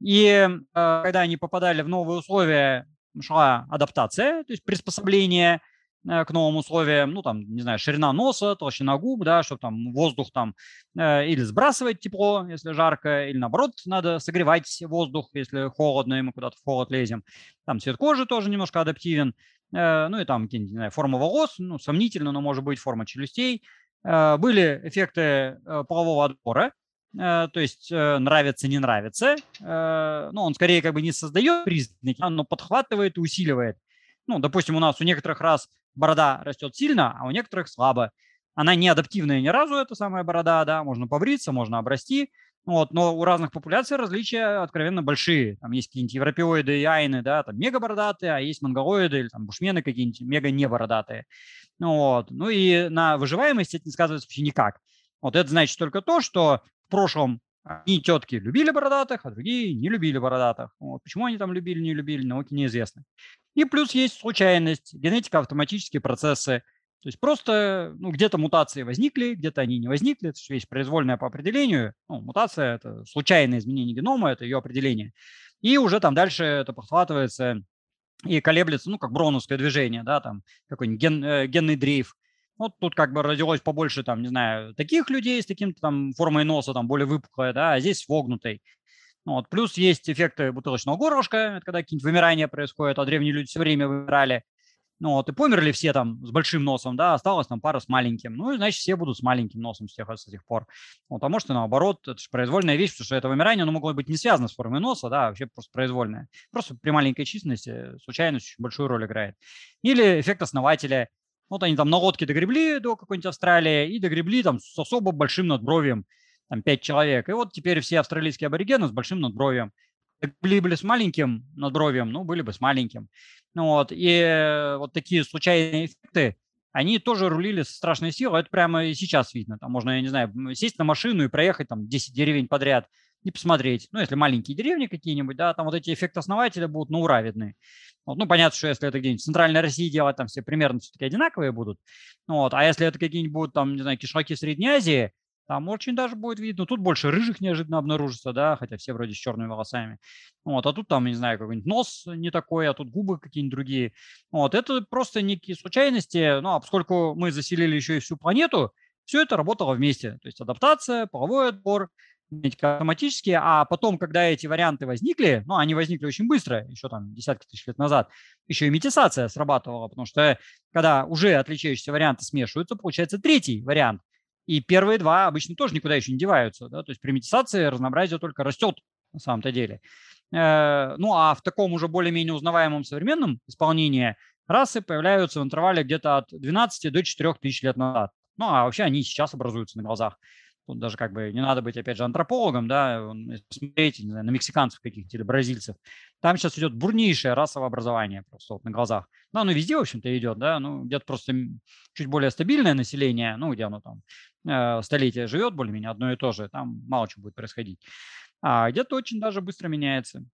И э, когда они попадали в новые условия, шла адаптация, то есть приспособление, к новым условиям, ну, там, не знаю, ширина носа, толщина губ, да, чтобы там воздух там или сбрасывать тепло, если жарко, или наоборот, надо согревать воздух, если холодно, и мы куда-то в холод лезем. Там цвет кожи тоже немножко адаптивен, ну, и там, не знаю, форма волос, ну, сомнительно, но может быть форма челюстей. Были эффекты полового отбора, Э, то есть э, нравится, не нравится. Э, ну, он скорее как бы не создает признаки, но подхватывает и усиливает. Ну, допустим, у нас у некоторых раз борода растет сильно, а у некоторых слабо. Она не адаптивная ни разу, эта самая борода, да, можно побриться, можно обрасти, вот, но у разных популяций различия откровенно большие. Там есть какие-нибудь европеоиды и айны, да, там мега бородатые, а есть монголоиды или там бушмены какие-нибудь мега не бородатые. Вот. Ну и на выживаемости это не сказывается вообще никак. Вот это значит только то, что прошлом одни тетки любили бородатых, а другие не любили бородатых. Вот. Почему они там любили, не любили, науке неизвестно. И плюс есть случайность, генетика, автоматические процессы. То есть просто ну, где-то мутации возникли, где-то они не возникли. Это же вещь произвольная по определению. Ну, мутация – это случайное изменение генома, это ее определение. И уже там дальше это подхватывается и колеблется, ну, как броновское движение, да, там какой-нибудь ген, э, генный дрейф. Вот тут как бы родилось побольше, там, не знаю, таких людей с таким там формой носа, там, более выпуклая, да, а здесь вогнутой. Ну вот. Плюс есть эффекты бутылочного горлышка, это когда какие-нибудь вымирания происходят, а древние люди все время вымирали. Ну вот, и померли все там с большим носом, да, осталось там пара с маленьким. Ну, и, значит, все будут с маленьким носом с тех, с тех пор. Вот, а может и наоборот, это же произвольная вещь, потому что это вымирание, оно могло быть не связано с формой носа, да, а вообще просто произвольное. Просто при маленькой численности случайность очень большую роль играет. Или эффект основателя – вот они там на лодке догребли до какой-нибудь Австралии и догребли там с особо большим надбровием, там пять человек. И вот теперь все австралийские аборигены с большим надбровием. Были были с маленьким надбровием, ну, были бы с маленьким. Ну, вот, и э, вот такие случайные эффекты, они тоже рулили со страшной силой. Это прямо и сейчас видно. Там можно, я не знаю, сесть на машину и проехать там 10 деревень подряд и посмотреть. Ну, если маленькие деревни какие-нибудь, да, там вот эти эффекты основателя будут на ура видны. Вот, ну, понятно, что если это где-нибудь в Центральной России делать, там все примерно все-таки одинаковые будут. Ну, вот, а если это какие-нибудь будут, там, не знаю, кишаки Средней Азии, там очень даже будет видно. Тут больше рыжих неожиданно обнаружится, да, хотя все вроде с черными волосами. Вот, а тут там, не знаю, какой-нибудь нос не такой, а тут губы какие-нибудь другие. Вот, это просто некие случайности. Ну, а поскольку мы заселили еще и всю планету, все это работало вместе. То есть адаптация, половой отбор, автоматически, а потом, когда эти варианты возникли, ну, они возникли очень быстро, еще там десятки тысяч лет назад, еще и метисация срабатывала, потому что когда уже отличающиеся варианты смешиваются, получается третий вариант. И первые два обычно тоже никуда еще не деваются. Да? То есть при метисации разнообразие только растет на самом-то деле. Э, ну а в таком уже более-менее узнаваемом современном исполнении расы появляются в интервале где-то от 12 до 4 тысяч лет назад. Ну а вообще они сейчас образуются на глазах. Даже как бы не надо быть, опять же, антропологом, да, смотреть не знаю, на мексиканцев каких-то или бразильцев. Там сейчас идет бурнейшее расовое образование просто вот на глазах. Ну, оно везде, в общем-то, идет, да, ну, где-то просто чуть более стабильное население, ну, где оно там э, столетия живет более-менее одно и то же, там мало чего будет происходить. А где-то очень даже быстро меняется.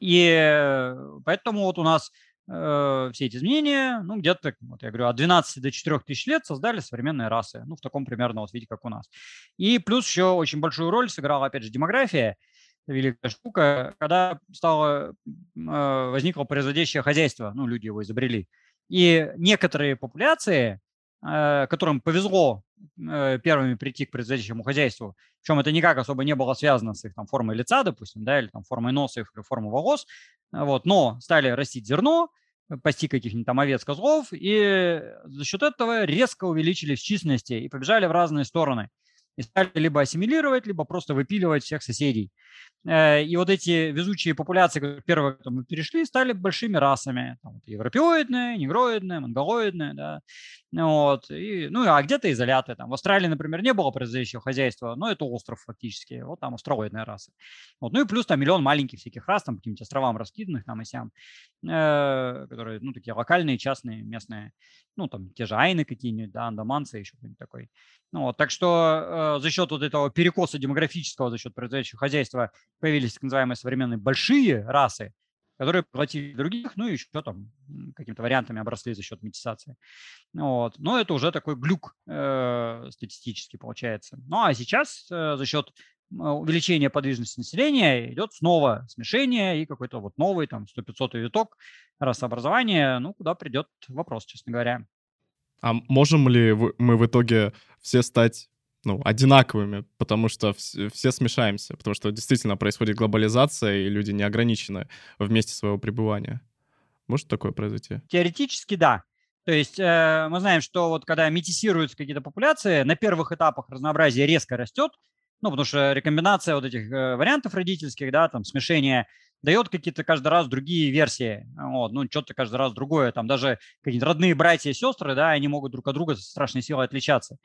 И э, поэтому вот у нас э, все эти изменения, ну, где-то, вот я говорю, от 12 до 4 тысяч лет создали современные расы, ну, в таком примерно вот виде, как у нас. И плюс еще очень большую роль сыграла, опять же, демография, великая штука, когда стало, э, возникло производящее хозяйство, ну, люди его изобрели. И некоторые популяции, э, которым повезло первыми прийти к производящему хозяйству, причем это никак особо не было связано с их там формой лица, допустим, да, или там формой носа или формой волос, вот, но стали растить зерно, пасти каких-нибудь там овец, козлов, и за счет этого резко увеличились в численности и побежали в разные стороны. И стали либо ассимилировать, либо просто выпиливать всех соседей. Э, и вот эти везучие популяции, которые первые мы перешли, стали большими расами. Там, вот, европеоидные, негроидные, монголоидные. Да. Вот. И, ну, а где-то изоляты. Там. В Австралии, например, не было производящего хозяйства, но это остров фактически. Вот там астралоидные расы. Вот. Ну и плюс там миллион маленьких всяких рас, там каким-то островам раскиданных там и сям, э, которые, ну, такие локальные, частные, местные. Ну, там те же айны какие-нибудь, да, андаманцы, еще какой-нибудь такой. Ну, вот. Так что э, за счет вот этого перекоса демографического, за счет производящего хозяйства появились так называемые современные большие расы, которые поглотили других, ну и еще там какими-то вариантами обросли за счет метисации. Вот. Но это уже такой глюк э, статистический получается. Ну а сейчас э, за счет увеличение подвижности населения, идет снова смешение и какой-то вот новый там 100-500 виток расообразования, ну, куда придет вопрос, честно говоря. А можем ли мы в итоге все стать ну, одинаковыми, потому что все, все смешаемся, потому что действительно происходит глобализация, и люди не ограничены в месте своего пребывания. Может такое произойти? Теоретически, да. То есть э, мы знаем, что вот когда метисируются какие-то популяции, на первых этапах разнообразие резко растет, ну, потому что рекомбинация вот этих э, вариантов родительских, да, там, смешение дает какие-то каждый раз другие версии. Вот, ну, что-то каждый раз другое. Там даже какие-то родные братья и сестры, да, они могут друг от друга с страшной силой отличаться.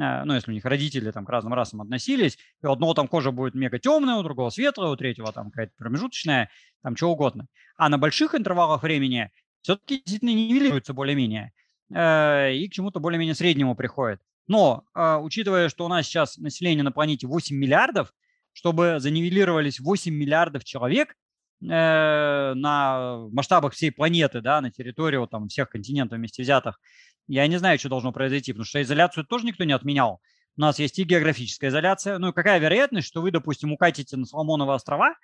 Э, ну, если у них родители там к разным расам относились, и у одного там кожа будет мега темная, у другого светлая, у третьего там какая-то промежуточная, там что угодно. А на больших интервалах времени все-таки действительно нивелируется более-менее э, и к чему-то более-менее среднему приходит. Но, э, учитывая, что у нас сейчас население на планете 8 миллиардов, чтобы занивелировались 8 миллиардов человек на масштабах всей планеты, да, на территории вот, там, всех континентов вместе взятых, я не знаю, что должно произойти, потому что изоляцию тоже никто не отменял. У нас есть и географическая изоляция. Ну, какая вероятность, что вы, допустим, укатите на Соломоновы острова,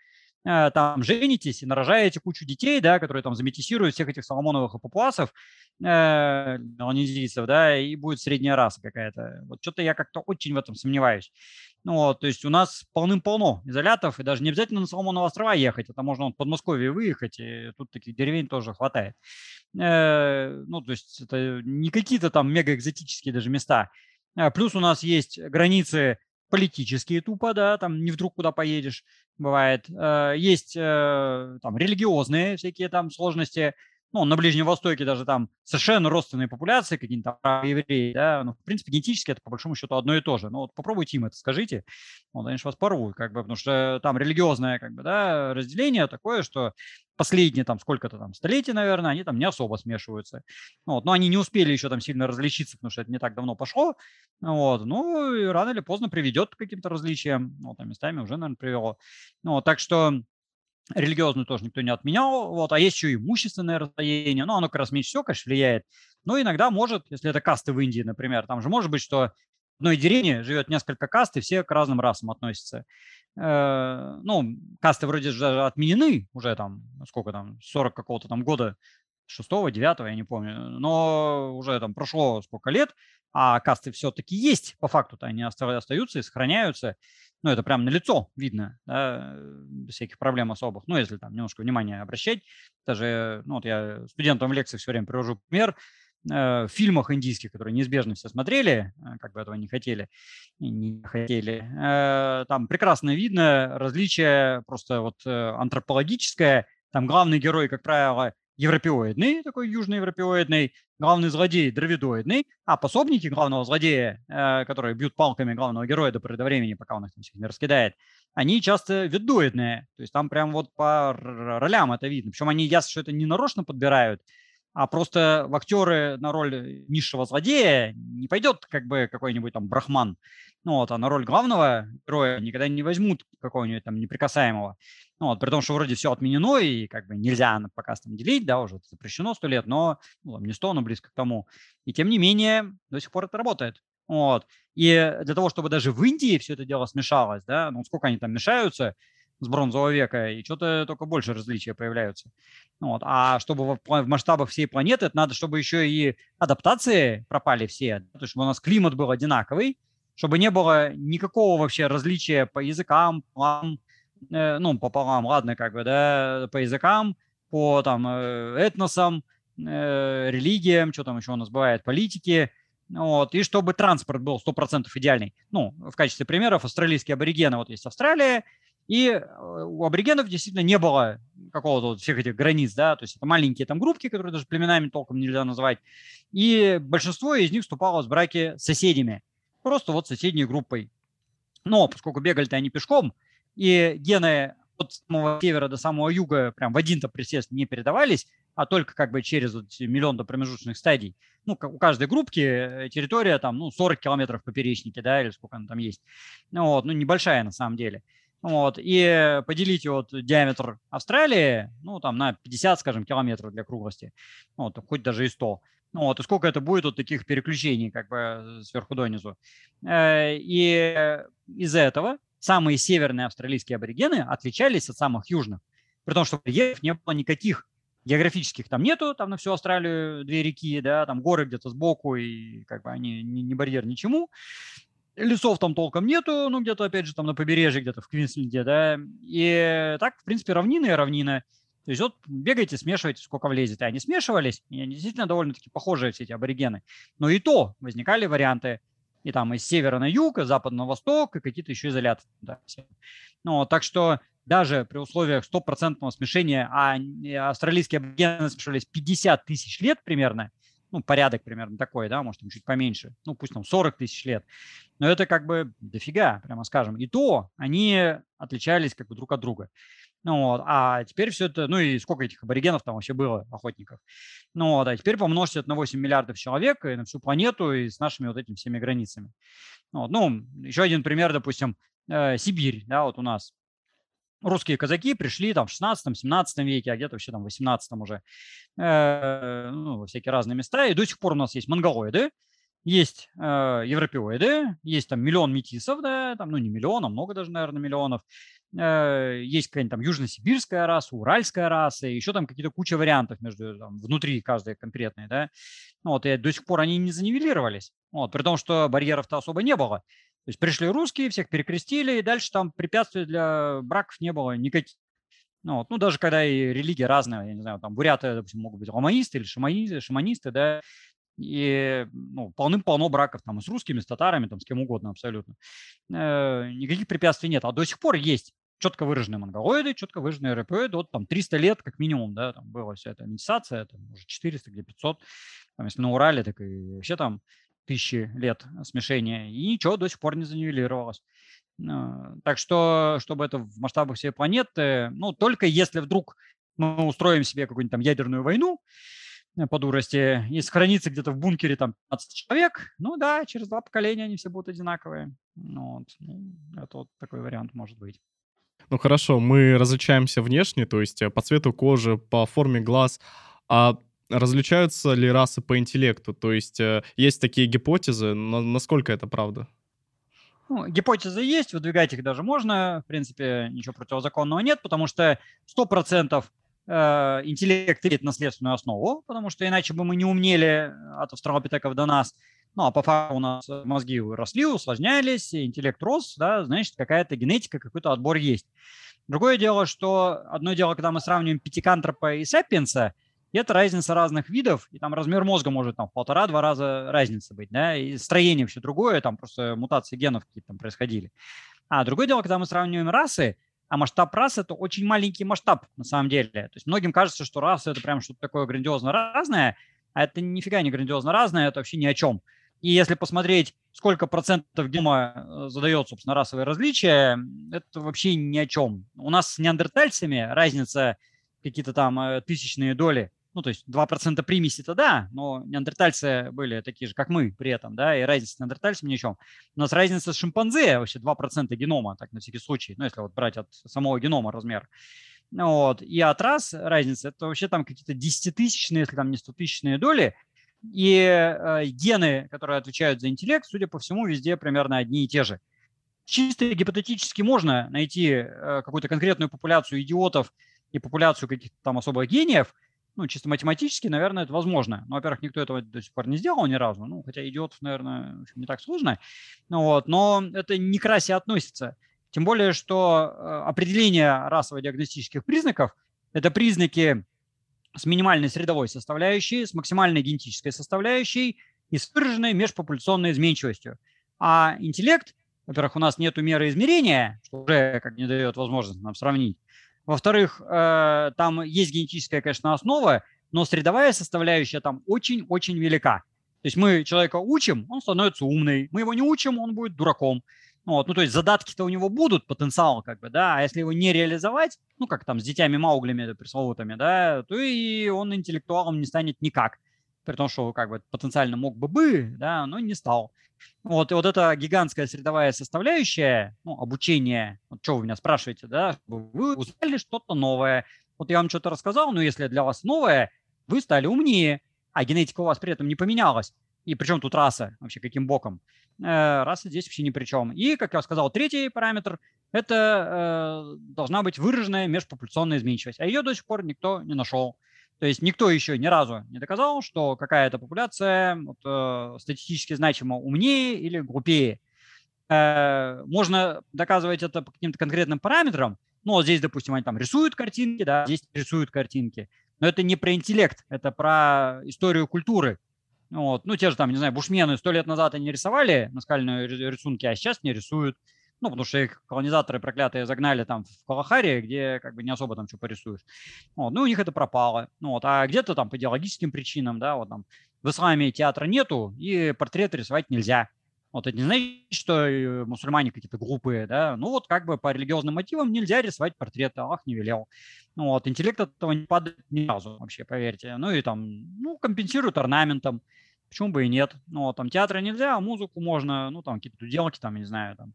Э, там женитесь и нарожаете кучу детей, да, которые там заметисируют всех этих соломоновых и папуасов, э, да, и будет средняя раса какая-то. Вот что-то я как-то очень в этом сомневаюсь. Ну, вот, то есть у нас полным-полно изолятов, и даже не обязательно на Соломоновы острова ехать, это можно в Подмосковье выехать, и тут таких деревень тоже хватает. Э, ну, то есть это не какие-то там мегаэкзотические даже места. Э, плюс у нас есть границы политические тупо, да, там не вдруг куда поедешь, бывает. Э, есть э, там религиозные всякие там сложности, ну, на Ближнем Востоке даже там совершенно родственные популяции, какие-то там евреи, да, ну, в принципе, генетически это по большому счету одно и то же. Ну, вот попробуйте им это скажите, они же вас порвут, как бы, потому что там религиозное, как бы, да, разделение такое, что последние там сколько-то там столетий, наверное, они там не особо смешиваются. Вот, но они не успели еще там сильно различиться, потому что это не так давно пошло. Вот, ну, и рано или поздно приведет к каким-то различиям. Вот, там местами уже, наверное, привело. Ну, вот, так что религиозную тоже никто не отменял, вот, а есть еще и имущественное разделение, ну, оно как раз меньше всего, конечно, влияет, но иногда может, если это касты в Индии, например, там же может быть, что в одной деревне живет несколько каст, и все к разным расам относятся. Э, ну, касты вроде же отменены уже там, сколько там, 40 какого-то там года, 6 9 я не помню, но уже там прошло сколько лет, а касты все-таки есть, по факту-то они остаются и сохраняются. Ну, это прям на лицо видно, да, без всяких проблем особых. Ну, если там немножко внимания обращать. Даже, ну, вот я студентам в лекциях все время привожу пример. Э, в фильмах индийских, которые неизбежно все смотрели, э, как бы этого не хотели, не хотели, э, там прекрасно видно различие просто вот антропологическое. Там главный герой, как правило, европеоидный, такой южноевропеоидный, главный злодей дравидоидный, а пособники главного злодея, э, которые бьют палками главного героя до поры времени, пока он их там всех не раскидает, они часто ведоидные. То есть там прям вот по ролям это видно. Причем они ясно, что это не нарочно подбирают, а просто в актеры на роль низшего злодея не пойдет как бы какой-нибудь там брахман. Ну вот, а на роль главного героя никогда не возьмут какого-нибудь там неприкасаемого. Ну вот, при том, что вроде все отменено и как бы нельзя на показ там делить, да, уже запрещено сто лет, но ну, не сто, но близко к тому. И тем не менее до сих пор это работает. Вот. И для того, чтобы даже в Индии все это дело смешалось, да, ну сколько они там мешаются, с бронзового века, и что-то только больше различия появляются. Вот. А чтобы в, масштабах всей планеты, это надо, чтобы еще и адаптации пропали все, то есть чтобы у нас климат был одинаковый, чтобы не было никакого вообще различия по языкам, полам, э, ну, по полам, ладно, как бы, да, по языкам, по там э, этносам, э, религиям, что там еще у нас бывает, политики, вот, и чтобы транспорт был 100% идеальный. Ну, в качестве примеров, австралийские аборигены, вот есть Австралия, и э, у аборигенов действительно не было какого-то вот всех этих границ, да, то есть это маленькие там группки, которые даже племенами толком нельзя назвать, и большинство из них вступало в браки с соседями, просто вот соседней группой. Но поскольку бегали-то они пешком, и гены от самого севера до самого юга прям в один-то присест не передавались, а только как бы через вот миллион до промежуточных стадий. Ну, у каждой группки э, территория там, ну, 40 километров поперечнике, да, или сколько она там есть. Ну, вот, ну, небольшая на самом деле. Вот, и поделите вот диаметр Австралии, ну, там, на 50, скажем, километров для круглости, вот, хоть даже и 100. Ну, вот, и сколько это будет вот таких переключений, как бы, сверху донизу. Э, и из-за этого самые северные австралийские аборигены отличались от самых южных. При том, что барьеров не было никаких географических там нету, там на всю Австралию две реки, да, там горы где-то сбоку, и как бы они не, не барьер ничему. Лесов там толком нету, ну где-то опять же там на побережье, где-то в Квинсленде, да. И так, в принципе, равнины и равнина. То есть вот бегаете, смешиваете, сколько влезет. И они смешивались, и они действительно довольно-таки похожие все эти аборигены. Но и то возникали варианты и там из севера на юг, из запада на восток, и какие-то еще изоляции. Да, ну, так что даже при условиях стопроцентного смешения, а австралийские аборигены смешивались 50 тысяч лет примерно, ну, порядок примерно такой, да, может, там чуть поменьше, ну, пусть там 40 тысяч лет, но это как бы дофига, прямо скажем. И то они отличались как бы друг от друга. Ну вот, а теперь все это, ну и сколько этих аборигенов там вообще было, охотников. Ну вот, а теперь помножьте это на 8 миллиардов человек и на всю планету и с нашими вот этими всеми границами. Ну, вот, ну еще один пример, допустим, э, Сибирь, да, вот у нас русские казаки пришли там в 16-17 веке, а где-то вообще там в 18 уже, э, ну, во всякие разные места, и до сих пор у нас есть монголоиды, есть э, европеоиды, есть там миллион метисов, да, там, ну не миллион, а много даже, наверное, миллионов, Э, есть какая-нибудь там южно-сибирская раса, уральская раса, еще там какие-то куча вариантов между, там, внутри каждой конкретной, да. Вот, и до сих пор они не занивелировались, вот, при том, что барьеров-то особо не было. То есть пришли русские, всех перекрестили, и дальше там препятствий для браков не было никаких. Ну, вот, ну, даже когда и религия разная, я не знаю, там буряты, допустим, могут быть ромаисты или шаманисты, шаманисты, да, и ну, полным-полно браков там с русскими, с татарами, там с кем угодно абсолютно. Э, никаких препятствий нет. А до сих пор есть четко выраженные монголоиды, четко выраженные европеоиды. Вот там 300 лет как минимум, да, там была вся эта медитация, там уже 400, где 500. Там, если на Урале, так и вообще там тысячи лет смешения. И ничего до сих пор не занивелировалось. А, так что, чтобы это в масштабах всей планеты, ну, только если вдруг мы устроим себе какую-нибудь там ядерную войну, э, по дурости, и сохранится где-то в бункере там 15 человек, ну да, через два поколения они все будут одинаковые. Ну, вот. Ну, это вот такой вариант может быть. Ну хорошо, мы различаемся внешне, то есть э, по цвету кожи, по форме глаз, а различаются ли расы по интеллекту? То есть э, есть такие гипотезы, насколько это правда? Ну, гипотезы есть, выдвигать их даже можно. В принципе, ничего противозаконного нет, потому что 100% э, интеллект имеет наследственную основу, потому что иначе бы мы не умнели от австралопитеков до нас. Ну, а по факту у нас мозги росли, усложнялись, интеллект рос, да, значит, какая-то генетика, какой-то отбор есть. Другое дело, что одно дело, когда мы сравниваем пятикантропа и сапиенса, это разница разных видов, и там размер мозга может там в полтора-два раза разница быть, да, и строение все другое, там просто мутации генов какие-то там происходили. А другое дело, когда мы сравниваем расы, а масштаб расы – это очень маленький масштаб на самом деле. То есть многим кажется, что раса – это прям что-то такое грандиозно разное, а это нифига не грандиозно разное, это вообще ни о чем. И если посмотреть, сколько процентов генома э, задает, собственно, расовые различия, это вообще ни о чем. У нас с неандертальцами разница какие-то там э, тысячные доли, ну, то есть 2% примеси-то да, но неандертальцы были такие же, как мы при этом, да, и разница с неандертальцами ни. У нас разница с шимпанзе вообще 2% генома, так на всякий случай, ну, если вот брать от самого генома размер. Вот. И от рас разница, это вообще там какие-то десятитысячные, если там не стотысячные доли, и э, гены, которые отвечают за интеллект, судя по всему, везде примерно одни и те же. Чисто гипотетически можно найти э, какую-то конкретную популяцию идиотов и популяцию каких-то там особых гениев. Ну, чисто математически, наверное, это возможно. Но, во-первых, никто этого до сих пор не сделал ни разу. Ну, хотя идиотов, наверное, общем, не так сложно. Ну, вот, но это не к расе относится. Тем более, что э, определение расово-диагностических признаков – это признаки с минимальной средовой составляющей, с максимальной генетической составляющей и с выраженной межпопуляционной изменчивостью. А интеллект, во-первых, у нас нет меры измерения, что уже как не дает возможность нам сравнить. Во-вторых, э, там есть генетическая, конечно, основа, но средовая составляющая там очень-очень велика. То есть мы человека учим, он становится умный. Мы его не учим, он будет дураком. Вот, ну, то есть задатки-то у него будут, потенциал, как бы, да, а если его не реализовать, ну, как там с детьми Мауглями пресловутыми, да, то и он интеллектуалом не станет никак. При том, что как бы потенциально мог бы бы, да, но не стал. Вот, и вот эта гигантская средовая составляющая, ну, обучение, вот что вы меня спрашиваете, да, вы узнали что-то новое. Вот я вам что-то рассказал, но если для вас новое, вы стали умнее, а генетика у вас при этом не поменялась И причем тут раса вообще, каким боком? Э, раса здесь вообще ни при чем. И, как я сказал, третий параметр – это э, должна быть выраженная межпопуляционная изменчивость. А ее до сих пор никто не нашел. То есть никто еще ни разу не доказал, что какая-то популяция вот, э, статистически значимо умнее или глупее. Э, можно доказывать это по каким-то конкретным параметрам. Ну, вот здесь, допустим, они там рисуют картинки, да, здесь рисуют картинки. Но это не про интеллект, это про историю культуры. Вот. Ну, те же там, не знаю, бушмены сто лет назад они рисовали наскальные рисунки, а сейчас не рисуют. Ну, потому что их колонизаторы проклятые загнали там в Калахари, где как бы не особо там что порисуешь. Вот. Ну, у них это пропало. Ну, вот. А где-то там по идеологическим причинам, да, вот там в исламе театра нету, и портрет рисовать нельзя. Вот это не значит, что э, мусульмане какие-то глупые, да. Ну вот как бы по религиозным мотивам нельзя рисовать портреты, Аллах не велел. Ну вот, интеллект этого не падает ни разу вообще, поверьте. Ну и там, ну, компенсируют орнаментом. Почему бы и нет? Ну, вот, там театры нельзя, а музыку можно, ну, там какие-то дуделки, там, не знаю, там,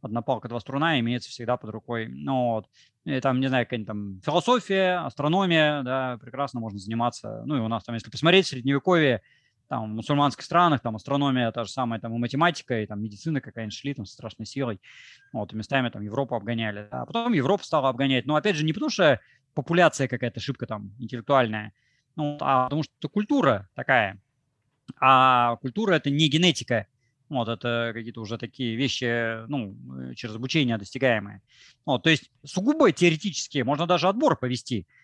одна палка, два струна имеется всегда под рукой. Ну, вот. И там, не знаю, какая-нибудь там философия, астрономия, да, прекрасно можно заниматься. Ну, и у нас там, если посмотреть, средневековье, там, в мусульманских странах, там, астрономия та же самая, там, и математика, и там, медицина какая-нибудь шли, там, со страшной силой, вот, и местами, там, Европу обгоняли, а потом Европа стала обгонять, но, опять же, не потому что популяция какая-то ошибка там интеллектуальная, ну, а потому что культура такая, а культура – это не генетика, вот, это какие-то уже такие вещи, ну, э, через обучение достигаемые. Вот, то есть сугубо теоретически можно даже отбор повести –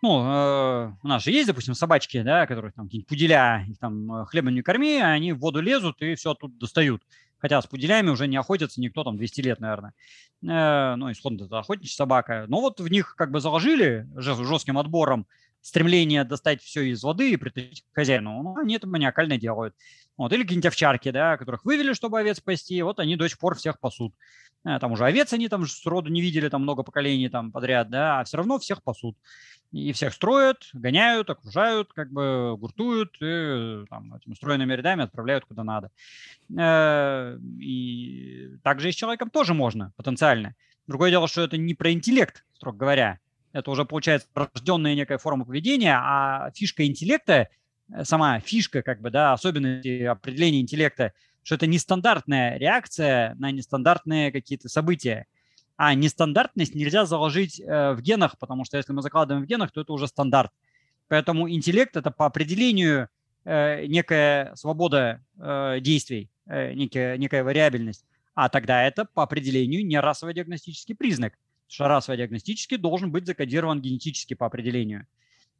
ну, э, у нас же есть, допустим, собачки, да, которых там какие-нибудь пуделя, их там э, хлебом не корми, а они в воду лезут и все оттуда достают. Хотя с пуделями уже не охотятся никто там 200 лет, наверное. Ну, исходно это охотничья собака. Но вот в них как бы заложили жестким отбором стремление достать все из воды и притащить к хозяину. Ну, они это маниакально делают. Вот. Или какие-нибудь овчарки, да, которых вывели, чтобы овец спасти, вот они до сих пор всех пасут. Там уже овец они там с роду не видели там много поколений там подряд, да, а все равно всех пасут и всех строят, гоняют, окружают, как бы гуртуют и там, этими устроенными рядами отправляют куда надо. Э, и также и с человеком тоже можно потенциально. Другое дело, что это не про интеллект, строго говоря. Это уже получается рожденная некая форма поведения, а фишка интеллекта, э, сама фишка, как бы, да, особенности определения интеллекта, что это нестандартная реакция на нестандартные какие-то события. А нестандартность нельзя заложить э, в генах, потому что если мы закладываем в генах, то это уже стандарт. Поэтому интеллект это по определению э, некая свобода действий, некая, некая вариабельность. А тогда это по определению не расово-диагностический признак. Потому что расово-диагностический должен быть закодирован генетически по определению.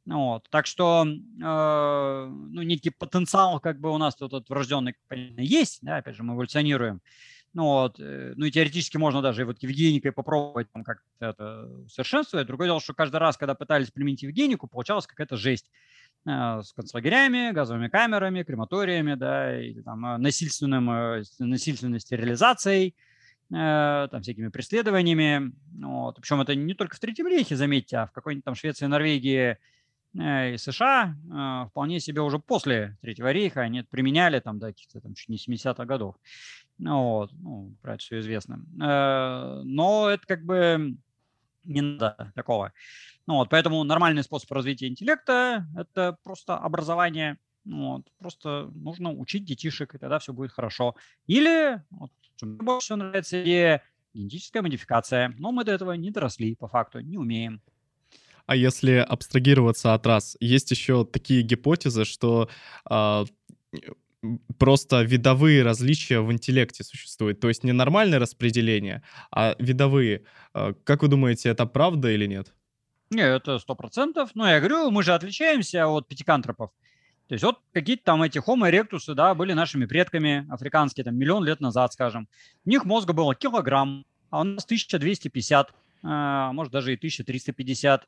Вот. Так что э, ну, некий потенциал как бы у нас тут вот врожденный есть, да, опять же, мы эволюционируем. Ну, вот, э, ну и теоретически можно даже вот евгеникой попробовать там как это совершенствовать. Другое дело, что каждый раз, когда пытались применить евгенику, получалась какая-то жесть э, с концлагерями, газовыми камерами, крематориями, да, или там э, насильственным, насильственной стерилизацией, там всякими преследованиями. Вот. Причем это не только в Третьем рейхе, заметьте, а в какой-нибудь там Швеции, Норвегии, и США вполне себе уже после Третьего рейха они это применяли там до каких-то там чуть не 70-х годов. Вот, ну, про это все известно. Э, но это как бы не надо такого. Ну, вот, поэтому нормальный способ развития интеллекта – это просто образование. Вот, просто нужно учить детишек, и тогда все будет хорошо. Или, вот, что мне больше всего нравится идея, генетическая модификация. Но мы до этого не доросли, по факту, не умеем. А если абстрагироваться от раз, есть еще такие гипотезы, что э, просто видовые различия в интеллекте существуют. То есть не нормальное распределение, а видовые. А, как вы думаете, это правда или нет? Не, это сто процентов. Ну, я говорю, мы же отличаемся от пятикантропов. То есть вот какие-то там эти Homo erectus, да, были нашими предками африканские, там, миллион лет назад, скажем. У них мозга было килограмм, а у нас 1250, а, может, даже и 1350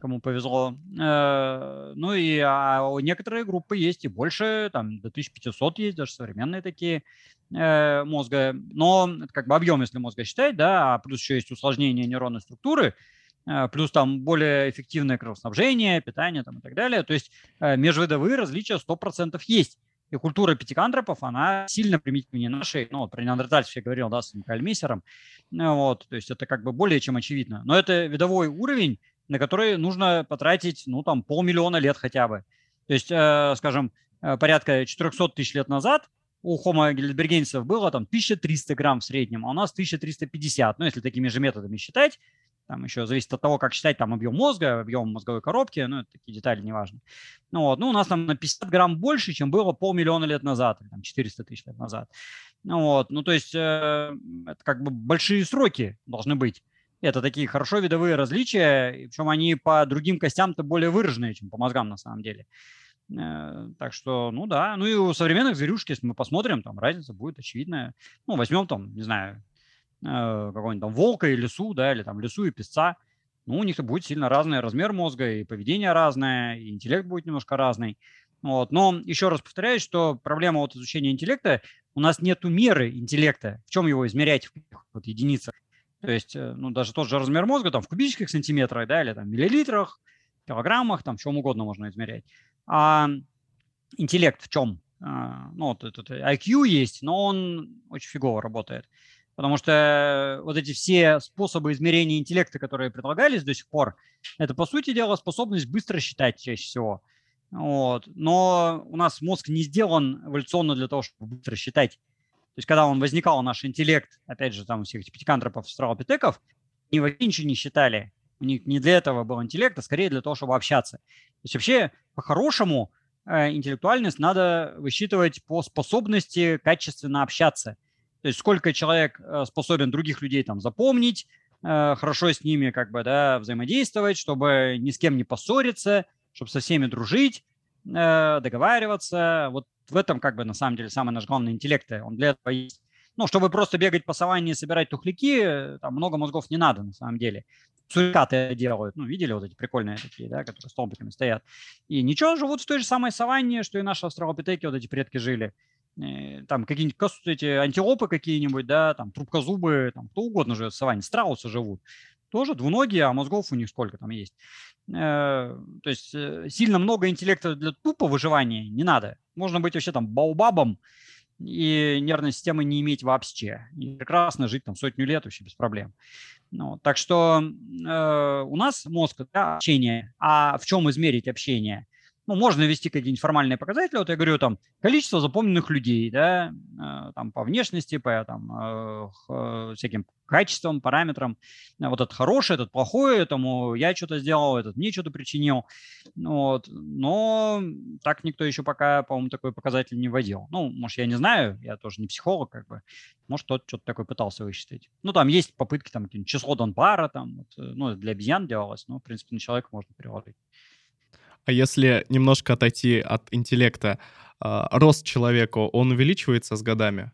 кому повезло. Э, ну и а некоторые группы есть и больше, там до 1500 есть, даже современные такие э, мозга. Но это как бы объем, если мозга считать, да, а плюс еще есть усложнение нейронной структуры, э, плюс там более эффективное кровоснабжение, питание там и так далее. То есть межвидовые различия 100% есть. И культура пятикантропов, она сильно примитивнее нашей. Ну, вот про неандертальцев я говорил, да, с Кальмисером. Вот, то есть это как бы более чем очевидно. Но это видовой уровень, на которые нужно потратить, ну, там, полмиллиона лет хотя бы. То есть, э, скажем, э, порядка 400 тысяч лет назад у Homo heidelbergensis было там 1300 грамм в среднем, а у нас 1350. Ну, если такими же методами считать, там еще зависит от того, как считать там объем мозга, объем мозговой коробки, ну, такие детали неважно. Ну, вот, ну, у нас там на 50 грамм больше, чем было полмиллиона лет назад, или там 400 тысяч лет назад. Ну, вот, ну, то есть э, это как бы большие сроки должны быть. Это такие хорошо видовые различия, причем они по другим костям-то более выраженные, чем по мозгам на самом деле. Э, так что, ну да. Ну и у современных зверюшек, если мы посмотрим, там разница будет очевидная. Ну, возьмем там, не знаю, какого-нибудь там волка и лесу, да, или там лесу и песца. Ну, у них будет сильно разный размер мозга, и поведение разное, и интеллект будет немножко разный. Вот. Но еще раз повторяю, что проблема вот изучения интеллекта, у нас нет меры интеллекта. В чем его измерять в вот, единицах? То есть, э, ну, даже тот же размер мозга там в кубических сантиметрах, да, или там миллилитрах, килограммах, там, чем угодно можно измерять. А интеллект в чем? А, ну, вот этот IQ есть, но он очень фигово работает. Потому что вот эти все способы измерения интеллекта, которые предлагались до сих пор, это, по сути дела, способность быстро считать чаще всего. Вот. Но у нас мозг не сделан эволюционно для того, чтобы быстро считать. То есть, когда он возникал, наш интеллект, опять же, там у всех этих пятикантропов, австралопитеков, они вообще ничего не считали. У них не для этого был интеллект, а скорее для того, чтобы общаться. То есть, вообще, по-хорошему, э, интеллектуальность надо высчитывать по способности качественно общаться. То есть, сколько человек э, способен других людей там запомнить, э, хорошо с ними как бы, да, взаимодействовать, чтобы ни с кем не поссориться, чтобы со всеми дружить, договариваться. Вот в этом как бы на самом деле самый наш главный интеллект. Он для этого есть. Ну, чтобы просто бегать по саванне и собирать тухляки, там много мозгов не надо на самом деле. Сурикаты делают. Ну, видели вот эти прикольные такие, да, которые столбиками стоят. И ничего, живут в той же самой саванне, что и наши австралопитеки, вот эти предки жили. Э, там какие-нибудь эти антилопы какие-нибудь, да, там трубкозубы, там кто угодно живет в саванне, страусы живут. Тоже двуногие, а мозгов у них сколько там есть. Э, то есть э, сильно много интеллекта для тупо выживания не надо. Можно быть вообще там баубабом и нервной системы не иметь вообще. И прекрасно жить там сотню лет вообще без проблем. Ну, так что э, у нас мозг да, общение. А в чем измерить общение? Ну, можно ввести какие-нибудь формальные показатели. Вот я говорю, там, количество запомненных людей, да, э, там, по внешности, по там, э, э, всяким качествам, параметрам. Вот этот хороший, этот плохой, этому я что-то сделал, этот мне что-то причинил. Вот. Но так никто еще пока, по-моему, такой показатель не вводил. Ну, может, я не знаю, я тоже не психолог, как бы. Может, кто-то что-то такое пытался высчитать. Ну, там есть попытки, там, число Донпара, там, вот, ну, для обезьян делалось, но, в принципе, на человека можно переложить. А если немножко отойти от интеллекта, а, рост человека, он увеличивается с годами?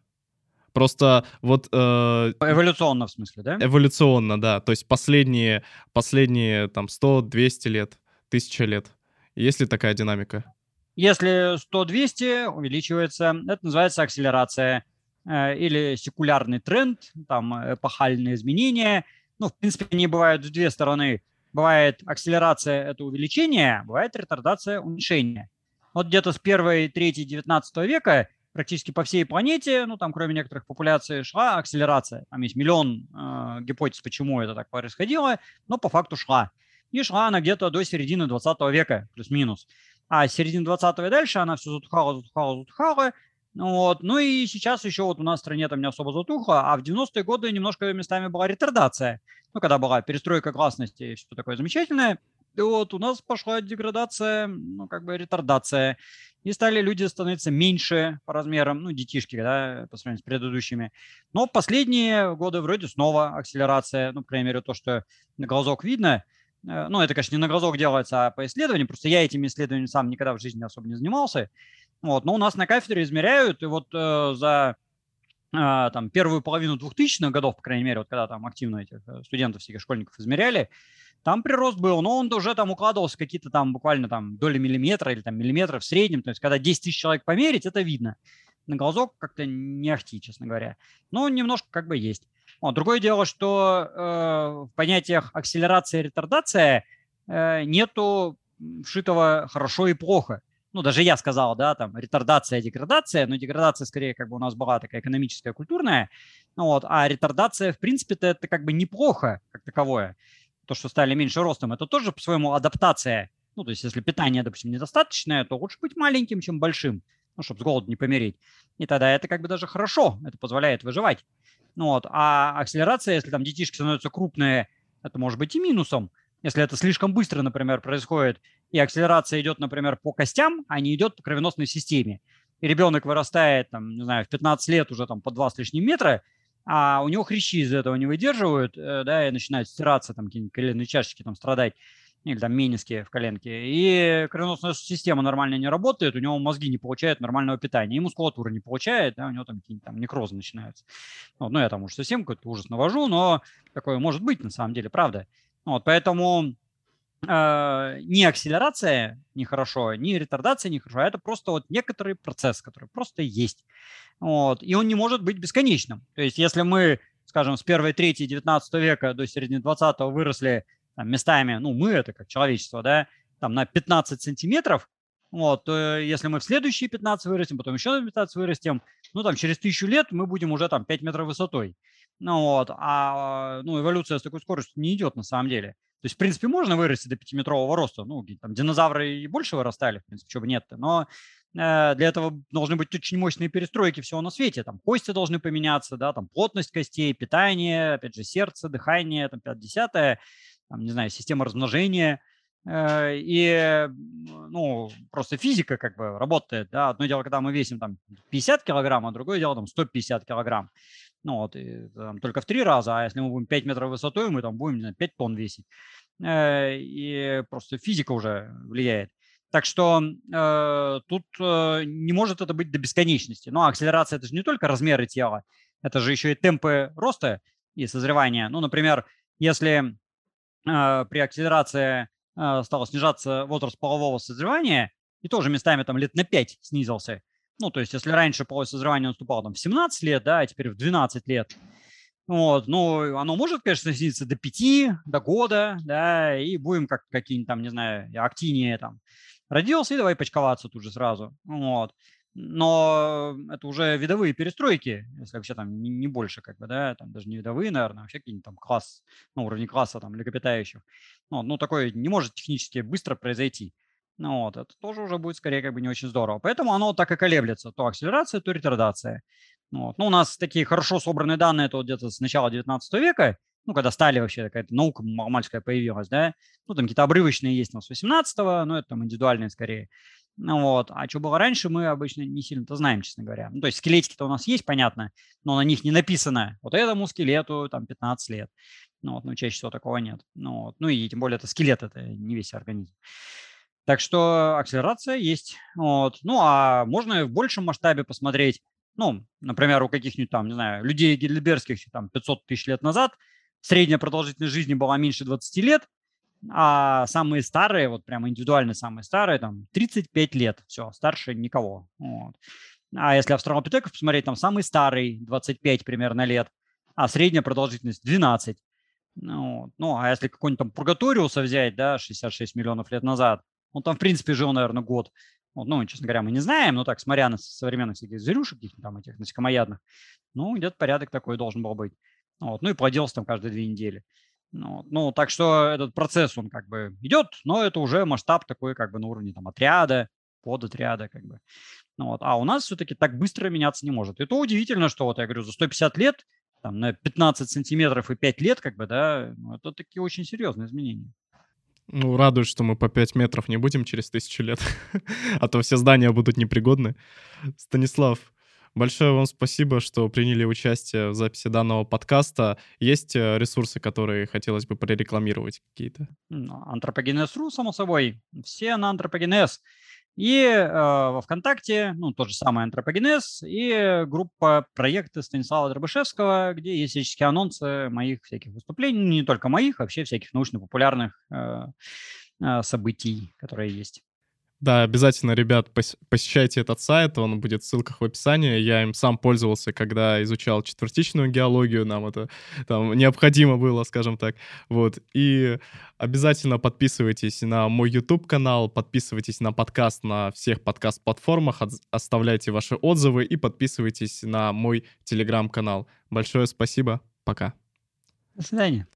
Просто вот... Э, эволюционно, в смысле, да? Эволюционно, да. То есть последние, последние там 100-200 лет, 1000 лет. Есть ли такая динамика? Если 100-200 увеличивается, это называется акселерация э, или секулярный тренд, там эпохальные изменения. Ну, в принципе, они бывают с две стороны – Бывает акселерация – это увеличение, бывает ретардация – уменьшение. Вот где-то с первой трети 19 века практически по всей планете, ну там кроме некоторых популяций, шла акселерация. Там есть миллион э, гипотез, почему это так происходило, но по факту шла. И шла она где-то до середины 20 века, плюс-минус. А с середины 20 и дальше она все затухала, затухала, затухала. Вот. Ну и сейчас еще вот у нас в стране там не особо затухло, а в 90-е годы немножко местами была ретардация ну, когда была перестройка гласности и все такое замечательное, и вот у нас пошла деградация, ну, как бы ретардация. И стали люди становиться меньше по размерам, ну, детишки, да, по сравнению с предыдущими. Но последние годы вроде снова акселерация, ну, по крайней мере, то, что на глазок видно. Э, ну, это, конечно, не на глазок делается, а по исследованиям. Просто я этими исследованиями сам никогда в жизни особо не занимался. Вот, но у нас на кафедре измеряют, и вот э, за а, там, первую половину 2000-х годов, по крайней мере, вот когда там активно этих э, студентов, всяких школьников измеряли, там прирост был, но он уже там укладывался какие-то там буквально там доли миллиметра или там миллиметра в среднем. То есть, когда 10 тысяч человек померить, это видно. На глазок как-то не ахти, честно говоря. Но немножко как бы есть. Вот. Другое дело, что э, в понятиях акселерация и ретардация э, нету вшитого хорошо и плохо ну, даже я сказал, да, там, ретардация, деградация, но деградация скорее как бы у нас была такая экономическая, культурная, ну, вот, а ретардация, в принципе-то, это как бы неплохо, как таковое. То, что стали меньше ростом, это тоже по-своему адаптация Ну, то есть, если питание, допустим, недостаточное, то лучше быть маленьким, чем большим, ну, чтобы с голоду не помереть. И тогда это как бы даже хорошо, это позволяет выживать. Ну, вот. А акселерация, если там детишки становятся крупные, это может быть и минусом. Если это слишком быстро, например, происходит, и акселерация идет, например, по костям, а не идет по кровеносной системе. И ребенок вырастает, там, не знаю, в 15 лет уже там по 2 с лишним метра, а у него хрящи из-за этого не выдерживают, э, да, и начинают стираться, там, какие-нибудь коленные чашечки там страдать, или там мениски в коленке. И кровеносная система нормально не работает, у него мозги не получают нормального питания, и мускулатура не получает, да, у него там какие-нибудь там некрозы начинаются. Вот, ну, я там уже совсем какой-то ужас навожу, но такое может быть на самом деле, правда. Вот, поэтому э, ни акселерация нехорошо, ни ретардация нехорошо, а это просто вот некоторый процесс, который просто есть. Вот, и он не может быть бесконечным. То есть если мы, скажем, с первой трети 19 века до середины 20 выросли там, местами, ну, мы это как человечество, да, там на 15 сантиметров, вот, то если мы в следующие 15 вырастем, потом еще на 15 вырастем, ну, там, через тысячу лет мы будем уже там 5 метров высотой. Ну, вот, а, ну, эволюция с такой скоростью не идет на самом деле. То есть, в принципе, можно вырасти до пятиметрового роста. Ну, там динозавры и больше вырастали, в принципе, чего бы нет-то. Но э, для этого должны быть очень мощные перестройки всего на свете. Там кости должны поменяться, да, там плотность костей, питание, опять же, сердце, дыхание, там 5-10, там, не знаю, система размножения. Э, и, ну, просто физика как бы работает, да. Одно дело, когда мы весим там 50 килограмм, а другое дело там 150 килограмм. Ну, вот, и, там, только в три раза, а если мы будем 5 метров высотой, мы там будем, не знаю, 5 тонн весить. Э, и просто физика уже влияет. Так что э, тут э, не может это быть до бесконечности. Ну, а акселерация – это же не только размеры тела, это же еще и темпы роста и созревания. Ну, например, если э, при акселерации э, стало снижаться возраст полового созревания, и тоже местами там лет на 5 снизился, ну, то есть, если раньше половое созревание наступало там в 17 лет, да, а теперь в 12 лет, вот, ну, оно может, конечно, снизиться до 5, до года, да, и будем как какие-нибудь там, не знаю, активнее там родился, и давай почковаться тут же сразу, вот. Но это уже видовые перестройки, если вообще там не, не больше, как бы, да, там даже не видовые, наверное, а вообще какие-нибудь там класс, ну, уровни класса там млекопитающих. Ну, ну, такое не может технически быстро произойти. Ну вот, это тоже уже будет скорее как бы не очень здорово. Поэтому оно так и колеблется. То акселерация, то ретардация. Ну вот. Ну, у нас такие хорошо собранные данные, это вот где-то с начала 19 века, ну, когда стали вообще какая-то наука маломальская появилась, да, ну, там какие-то обрывочные есть у нас 18-го, но это там индивидуальные скорее. Ну вот, а что было раньше, мы обычно не сильно-то знаем, честно говоря. Ну, то есть скелетики-то у нас есть, понятно, но на них не написано, вот этому скелету там 15 лет. Ну вот, но чаще всего такого нет. Ну, вот. ну и тем более это скелет, это не весь организм. Так что акселерация есть. Вот. Ну, а можно в большем масштабе посмотреть, ну, например, у каких-нибудь там, не знаю, людей гильдебергских там 500 тысяч лет назад средняя продолжительность жизни была меньше 20 лет, а самые старые, вот прямо индивидуально самые старые, там 35 лет, все, старше никого. Вот. А если австралопитеков посмотреть, там самый старый 25 примерно лет, а средняя продолжительность 12. Ну, ну а если какой-нибудь там Пургаториуса взять, да, 66 миллионов лет назад, он там, в принципе, жил, наверное, год. Ну, честно говоря, мы не знаем, но так, смотря на современных всяких зверюшек, каких там этих насекомоядных, ну, где-то порядок такой должен был быть. Вот, ну, и плодился там каждые две недели. Ну, ну, так что этот процесс, он как бы идет, но это уже масштаб такой как бы на уровне там отряда, подотряда как бы. Ну, вот. А у нас все-таки так быстро меняться не может. И то удивительно, что вот я говорю, за 150 лет, там, на 15 сантиметров и 5 лет, как бы, да, ну, это такие очень серьезные изменения. Ну, радует, что мы по 5 метров не будем через тысячу лет, а то все здания будут непригодны. Станислав, большое вам спасибо, что приняли участие в записи данного подкаста. Есть э, ресурсы, которые хотелось бы прорекламировать какие-то? Антропогенез.ру, само собой. Все на антропогенез. И э, ВКонтакте, ну, тот же самый антропогенез, и группа проекты Станислава Дробышевского, где есть всяческие анонсы моих всяких выступлений, ну, не только моих, вообще всяких научно-популярных э, э, событий, которые есть. Да, обязательно, ребят, посещайте этот сайт, он будет в ссылках в описании. Я им сам пользовался, когда изучал четвертичную геологию, нам это там необходимо было, скажем так. Вот, и обязательно подписывайтесь на мой YouTube-канал, подписывайтесь на подкаст на всех подкаст-платформах, оставляйте ваши отзывы и подписывайтесь на мой Телеграм-канал. Большое спасибо, пока. До свидания.